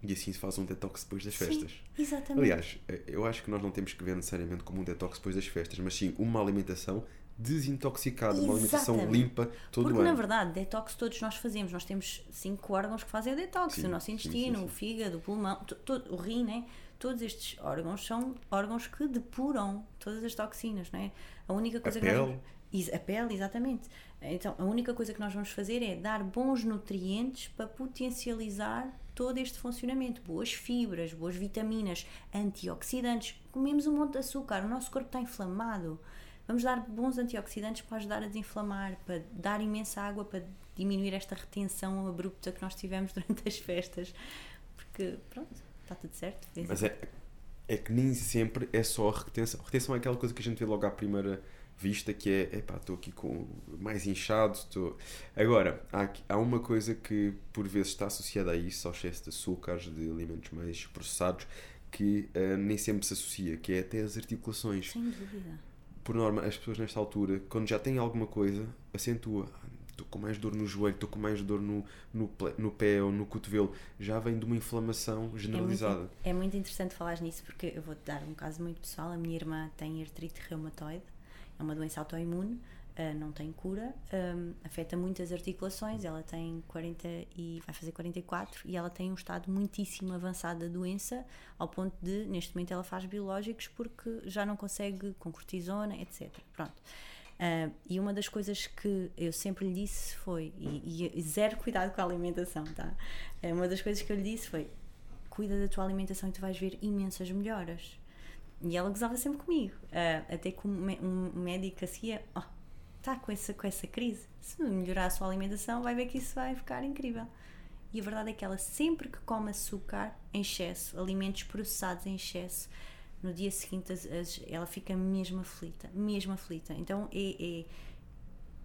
E assim se faz um detox depois das sim, festas. Exatamente. Aliás, eu acho que nós não temos que ver necessariamente como um detox depois das festas, mas sim uma alimentação desintoxicado, uma alimentação limpa todo Porque, o ano. na verdade, detox todos nós fazemos. Nós temos cinco órgãos que fazem a detox: sim, o nosso intestino, sim, sim, o fígado, o pulmão, o rim, né? Todos estes órgãos são órgãos que depuram todas as toxinas, não é? A única coisa a que pele. Nós, a pele, exatamente. Então, a única coisa que nós vamos fazer é dar bons nutrientes para potencializar todo este funcionamento. Boas fibras, boas vitaminas, antioxidantes. Comemos um monte de açúcar, o nosso corpo está inflamado. Vamos dar bons antioxidantes para ajudar a desinflamar, para dar imensa água, para diminuir esta retenção abrupta que nós tivemos durante as festas. Porque, pronto, está tudo certo. Mas é, é que nem sempre é só a retenção. A retenção é aquela coisa que a gente vê logo à primeira vista que é, epá, estou aqui com mais inchado, estou... Agora, há, há uma coisa que por vezes está associada a isso, ao excesso de açúcares, de alimentos mais processados, que uh, nem sempre se associa, que é até as articulações. Sem dúvida por norma, as pessoas nesta altura, quando já têm alguma coisa, acentua. Estou com mais dor no joelho, estou com mais dor no, no, no pé ou no cotovelo. Já vem de uma inflamação generalizada. É muito, é muito interessante falar nisso porque eu vou-te dar um caso muito pessoal. A minha irmã tem artrite reumatoide, é uma doença autoimune. Uh, não tem cura, um, afeta muitas articulações, ela tem 40 e vai fazer 44 e ela tem um estado muitíssimo avançado da doença, ao ponto de, neste momento, ela faz biológicos porque já não consegue com cortisona, etc. Pronto. Uh, e uma das coisas que eu sempre lhe disse foi, e, e, zero cuidado com a alimentação, tá? Uma das coisas que eu lhe disse foi: cuida da tua alimentação e tu vais ver imensas melhoras. E ela gozava sempre comigo. Uh, até que um, um médico assim, oh, está com essa, com essa crise. Se melhorar a sua alimentação, vai ver que isso vai ficar incrível. E a verdade é que ela sempre que come açúcar em excesso, alimentos processados em excesso, no dia seguinte as, as, ela fica mesmo aflita, mesmo aflita. Então é, é,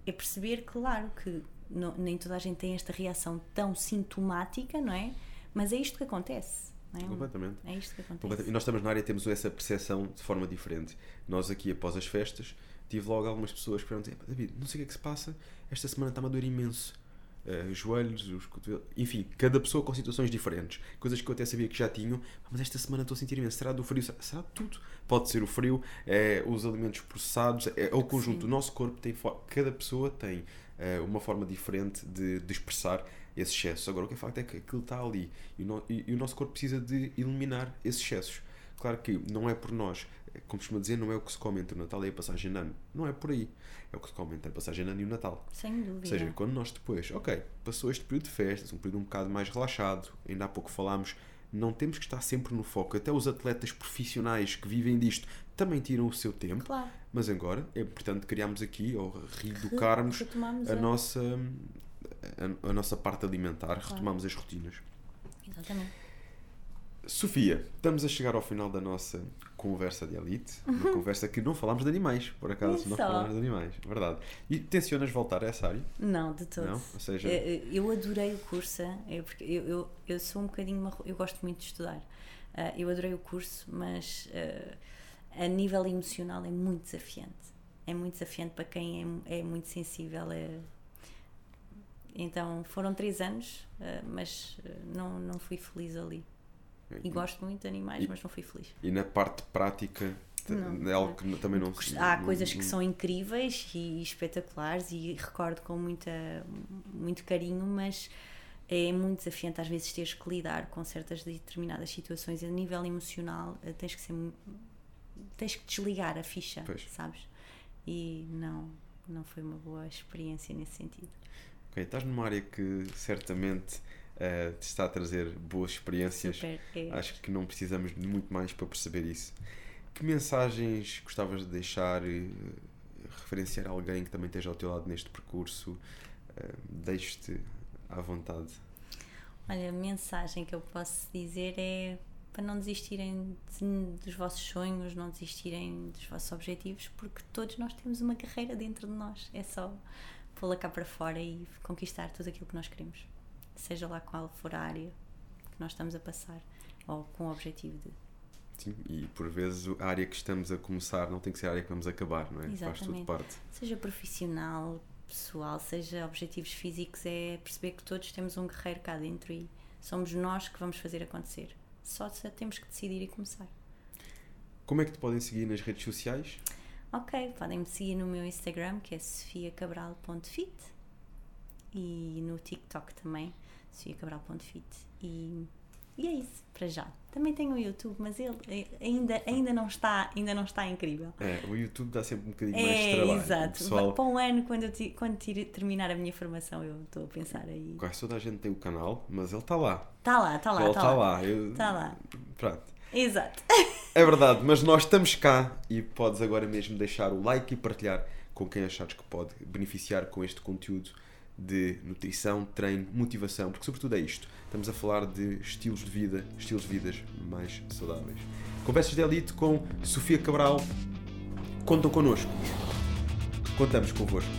é perceber, claro, que não, nem toda a gente tem esta reação tão sintomática, não é? Mas é isto que acontece. É? Completamente. É isto que acontece. E nós estamos na área temos essa percepção de forma diferente. Nós aqui, após as festas, tive logo algumas pessoas que perguntam: David, não sei o que é que se passa, esta semana está-me a doer imenso. Uh, os joelhos, os cotovelos, enfim, cada pessoa com situações diferentes. Coisas que eu até sabia que já tinham, mas esta semana estou a sentir imenso. Será do frio? Será, será tudo? Pode ser o frio, é, os alimentos processados, é, é o conjunto. Sim. O nosso corpo tem. Cada pessoa tem é, uma forma diferente de, de expressar esse excesso. Agora, o que é facto é que aquilo está ali e o, no, e, e o nosso corpo precisa de eliminar esses excessos. Claro que não é por nós, como costuma dizer, não é o que se come entre o Natal e a passagem de ano. Não é por aí. É o que se come entre a passagem de ano e o Natal. Sem dúvida. Ou seja, quando nós depois, ok, passou este período de festas, um período um bocado mais relaxado, ainda há pouco falámos, não temos que estar sempre no foco. Até os atletas profissionais que vivem disto também tiram o seu tempo. Claro. Mas agora é importante criarmos aqui, ou reeducarmos a, a, nossa, a, a, nossa parte alimentar, claro. retomamos as rotinas. Exatamente. Sofia, estamos a chegar ao final da nossa conversa de elite, uma uhum. conversa que não falámos de animais, por acaso, não falámos de animais, verdade. E tencionas voltar a essa área? Não, de todo. Não? Ou seja... Eu, eu adorei o curso, eu, porque eu, eu, eu sou um bocadinho, eu gosto muito de estudar. Uh, eu adorei o curso, mas uh, a nível emocional é muito desafiante. É muito desafiante para quem é, é muito sensível. É... Então foram três anos, uh, mas não, não fui feliz ali. E gosto muito de animais, e, mas não fui feliz. E na parte prática não, é algo que também não Há não, coisas que são incríveis e espetaculares e recordo com muita, muito carinho, mas é muito desafiante às vezes teres que lidar com certas determinadas situações e a nível emocional eh, tens que ser tens que desligar a ficha, pois. sabes? E não, não foi uma boa experiência nesse sentido. Ok, estás numa área que certamente uh, te está a trazer boas experiências. Super, é. Acho que não precisamos de muito mais para perceber isso. Que mensagens gostavas de deixar, uh, referenciar alguém que também esteja ao teu lado neste percurso? Uh, Deixe-te à vontade. Olha, a mensagem que eu posso dizer é para não desistirem de, dos vossos sonhos, não desistirem dos vossos objetivos, porque todos nós temos uma carreira dentro de nós. É só pô-la cá para fora e conquistar tudo aquilo que nós queremos seja lá qual for a área que nós estamos a passar ou com o objetivo de. Sim, e por vezes a área que estamos a começar não tem que ser a área que vamos acabar, não é? Exatamente. Faz tudo parte. Seja profissional, pessoal, seja objetivos físicos, é perceber que todos temos um guerreiro cá dentro e somos nós que vamos fazer acontecer. Só temos que decidir e começar. Como é que te podem seguir nas redes sociais? Ok, podem me seguir no meu Instagram, que é sofiacabral.fit e no TikTok também, sofiacabral.fit. E, e é isso, para já. Também tenho o YouTube, mas ele ainda, ainda, não, está, ainda não está incrível. É, o YouTube dá sempre um bocadinho é, mais de trabalho. Exato. Pessoal... Para um ano, quando, eu quando terminar a minha formação, eu estou a pensar aí. Quase toda a gente tem o canal, mas ele está lá. Está lá, está lá. Ele está tá lá. lá. Eu... Está lá. Pronto. Exato. É verdade, mas nós estamos cá e podes agora mesmo deixar o like e partilhar com quem achares que pode beneficiar com este conteúdo de nutrição, treino, motivação, porque sobretudo é isto. Estamos a falar de estilos de vida, estilos de vidas mais saudáveis. Conversas de Elite com Sofia Cabral. Contam connosco. Contamos convosco.